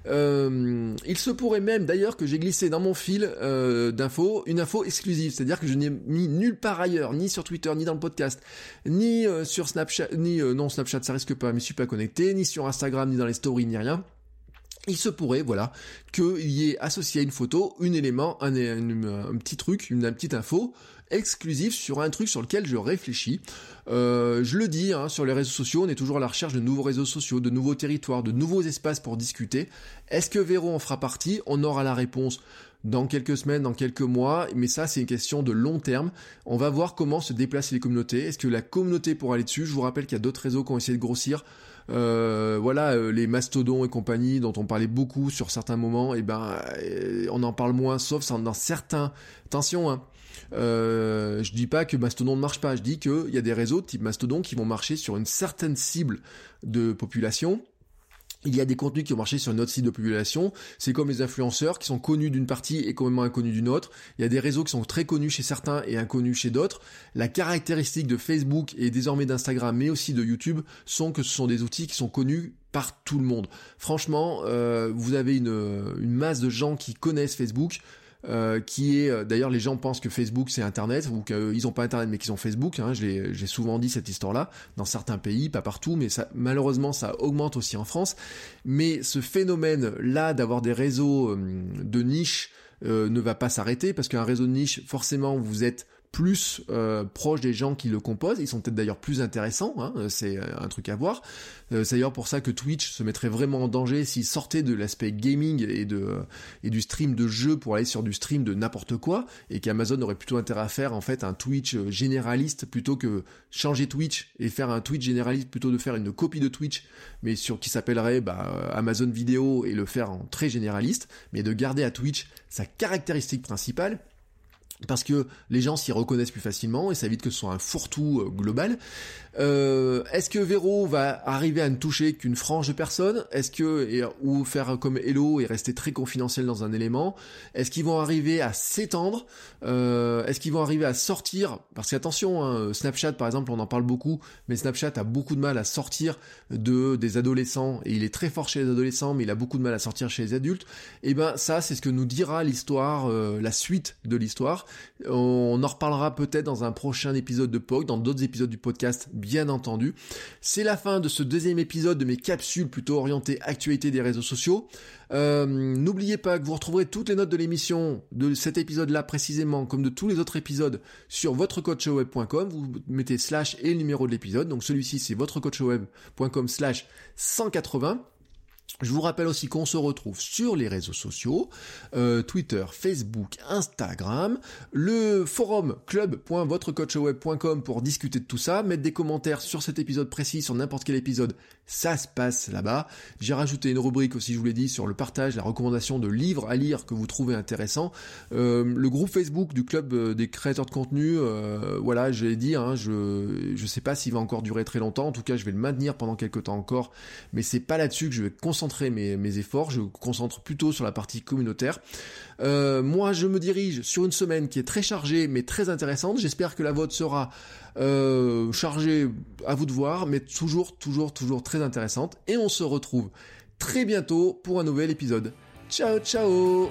Euh, il se pourrait même d'ailleurs que j'ai glissé dans mon fil euh, d'infos une info exclusive, c'est-à-dire que je n'ai mis nulle part ailleurs, ni sur Twitter, ni dans le podcast, ni euh, sur Snapchat, ni non Snapchat ça risque pas, mais je suis pas connecté, ni sur Instagram, ni dans les stories, ni rien il se pourrait, voilà, qu'il y ait associé à une photo, un élément, un, un, petit truc, une, petite info exclusive sur un truc sur lequel je réfléchis. Euh, je le dis, hein, sur les réseaux sociaux, on est toujours à la recherche de nouveaux réseaux sociaux, de nouveaux territoires, de nouveaux espaces pour discuter. Est-ce que Véro en fera partie? On aura la réponse dans quelques semaines, dans quelques mois, mais ça c'est une question de long terme. On va voir comment se déplacent les communautés. Est-ce que la communauté pourra aller dessus Je vous rappelle qu'il y a d'autres réseaux qui ont essayé de grossir. Euh, voilà, euh, les mastodons et compagnie dont on parlait beaucoup sur certains moments, et eh ben euh, on en parle moins, sauf dans certains. Attention, hein, Euh, je dis pas que Mastodon ne marche pas, je dis qu'il y a des réseaux type Mastodon qui vont marcher sur une certaine cible de population il y a des contenus qui ont marché sur notre site de population. C'est comme les influenceurs qui sont connus d'une partie et complètement inconnus d'une autre. Il y a des réseaux qui sont très connus chez certains et inconnus chez d'autres. La caractéristique de Facebook et désormais d'Instagram, mais aussi de YouTube, sont que ce sont des outils qui sont connus par tout le monde. Franchement, euh, vous avez une, une masse de gens qui connaissent Facebook. Euh, qui est euh, d'ailleurs les gens pensent que Facebook c'est Internet ou qu'ils n'ont pas Internet mais qu'ils ont Facebook. Hein, j'ai souvent dit cette histoire-là dans certains pays, pas partout, mais ça, malheureusement ça augmente aussi en France. Mais ce phénomène-là d'avoir des réseaux euh, de niche ne va pas s'arrêter parce qu'un réseau de niche, forcément, vous êtes plus euh, proche des gens qui le composent. Ils sont peut-être d'ailleurs plus intéressants, hein, c'est euh, un truc à voir. Euh, c'est d'ailleurs pour ça que Twitch se mettrait vraiment en danger s'il sortait de l'aspect gaming et, de, et du stream de jeu pour aller sur du stream de n'importe quoi, et qu'Amazon aurait plutôt intérêt à faire en fait un Twitch généraliste plutôt que changer Twitch et faire un Twitch généraliste plutôt de faire une copie de Twitch, mais sur qui s'appellerait bah, Amazon Vidéo et le faire en très généraliste, mais de garder à Twitch sa caractéristique principale parce que les gens s'y reconnaissent plus facilement et ça évite que ce soit un fourre-tout euh, global. Euh, est-ce que Vero va arriver à ne toucher qu'une frange de personnes? Est-ce que ou faire comme Hello et rester très confidentiel dans un élément? Est-ce qu'ils vont arriver à s'étendre? Euh, Est-ce qu'ils vont arriver à sortir? Parce qu'attention, hein, Snapchat par exemple, on en parle beaucoup, mais Snapchat a beaucoup de mal à sortir de des adolescents. Et il est très fort chez les adolescents, mais il a beaucoup de mal à sortir chez les adultes. Et eh ben ça, c'est ce que nous dira l'histoire, euh, la suite de l'histoire. On en reparlera peut-être dans un prochain épisode de POC, dans d'autres épisodes du podcast entendu. C'est la fin de ce deuxième épisode de mes capsules plutôt orientées actualité des réseaux sociaux. Euh, n'oubliez pas que vous retrouverez toutes les notes de l'émission de cet épisode-là précisément, comme de tous les autres épisodes, sur votrecoachweb.com. Vous mettez slash et le numéro de l'épisode. Donc celui-ci, c'est votrecoachweb.com slash 180. Je vous rappelle aussi qu'on se retrouve sur les réseaux sociaux, euh, Twitter, Facebook, Instagram, le forum club.votrecoachweb.com pour discuter de tout ça, mettre des commentaires sur cet épisode précis, sur n'importe quel épisode, ça se passe là-bas. J'ai rajouté une rubrique aussi, je vous l'ai dit, sur le partage, la recommandation de livres à lire que vous trouvez intéressants. Euh, le groupe Facebook du club euh, des créateurs de contenu, voilà, je l'ai dit, hein, je je sais pas s'il va encore durer très longtemps, en tout cas je vais le maintenir pendant quelques temps encore, mais c'est pas là-dessus que je vais concentrer mes, efforts, je concentre plutôt sur la partie communautaire. Euh, moi, je me dirige sur une semaine qui est très chargée, mais très intéressante. J'espère que la vôtre sera euh, chargée, à vous de voir, mais toujours, toujours, toujours très intéressante. Et on se retrouve très bientôt pour un nouvel épisode. Ciao, ciao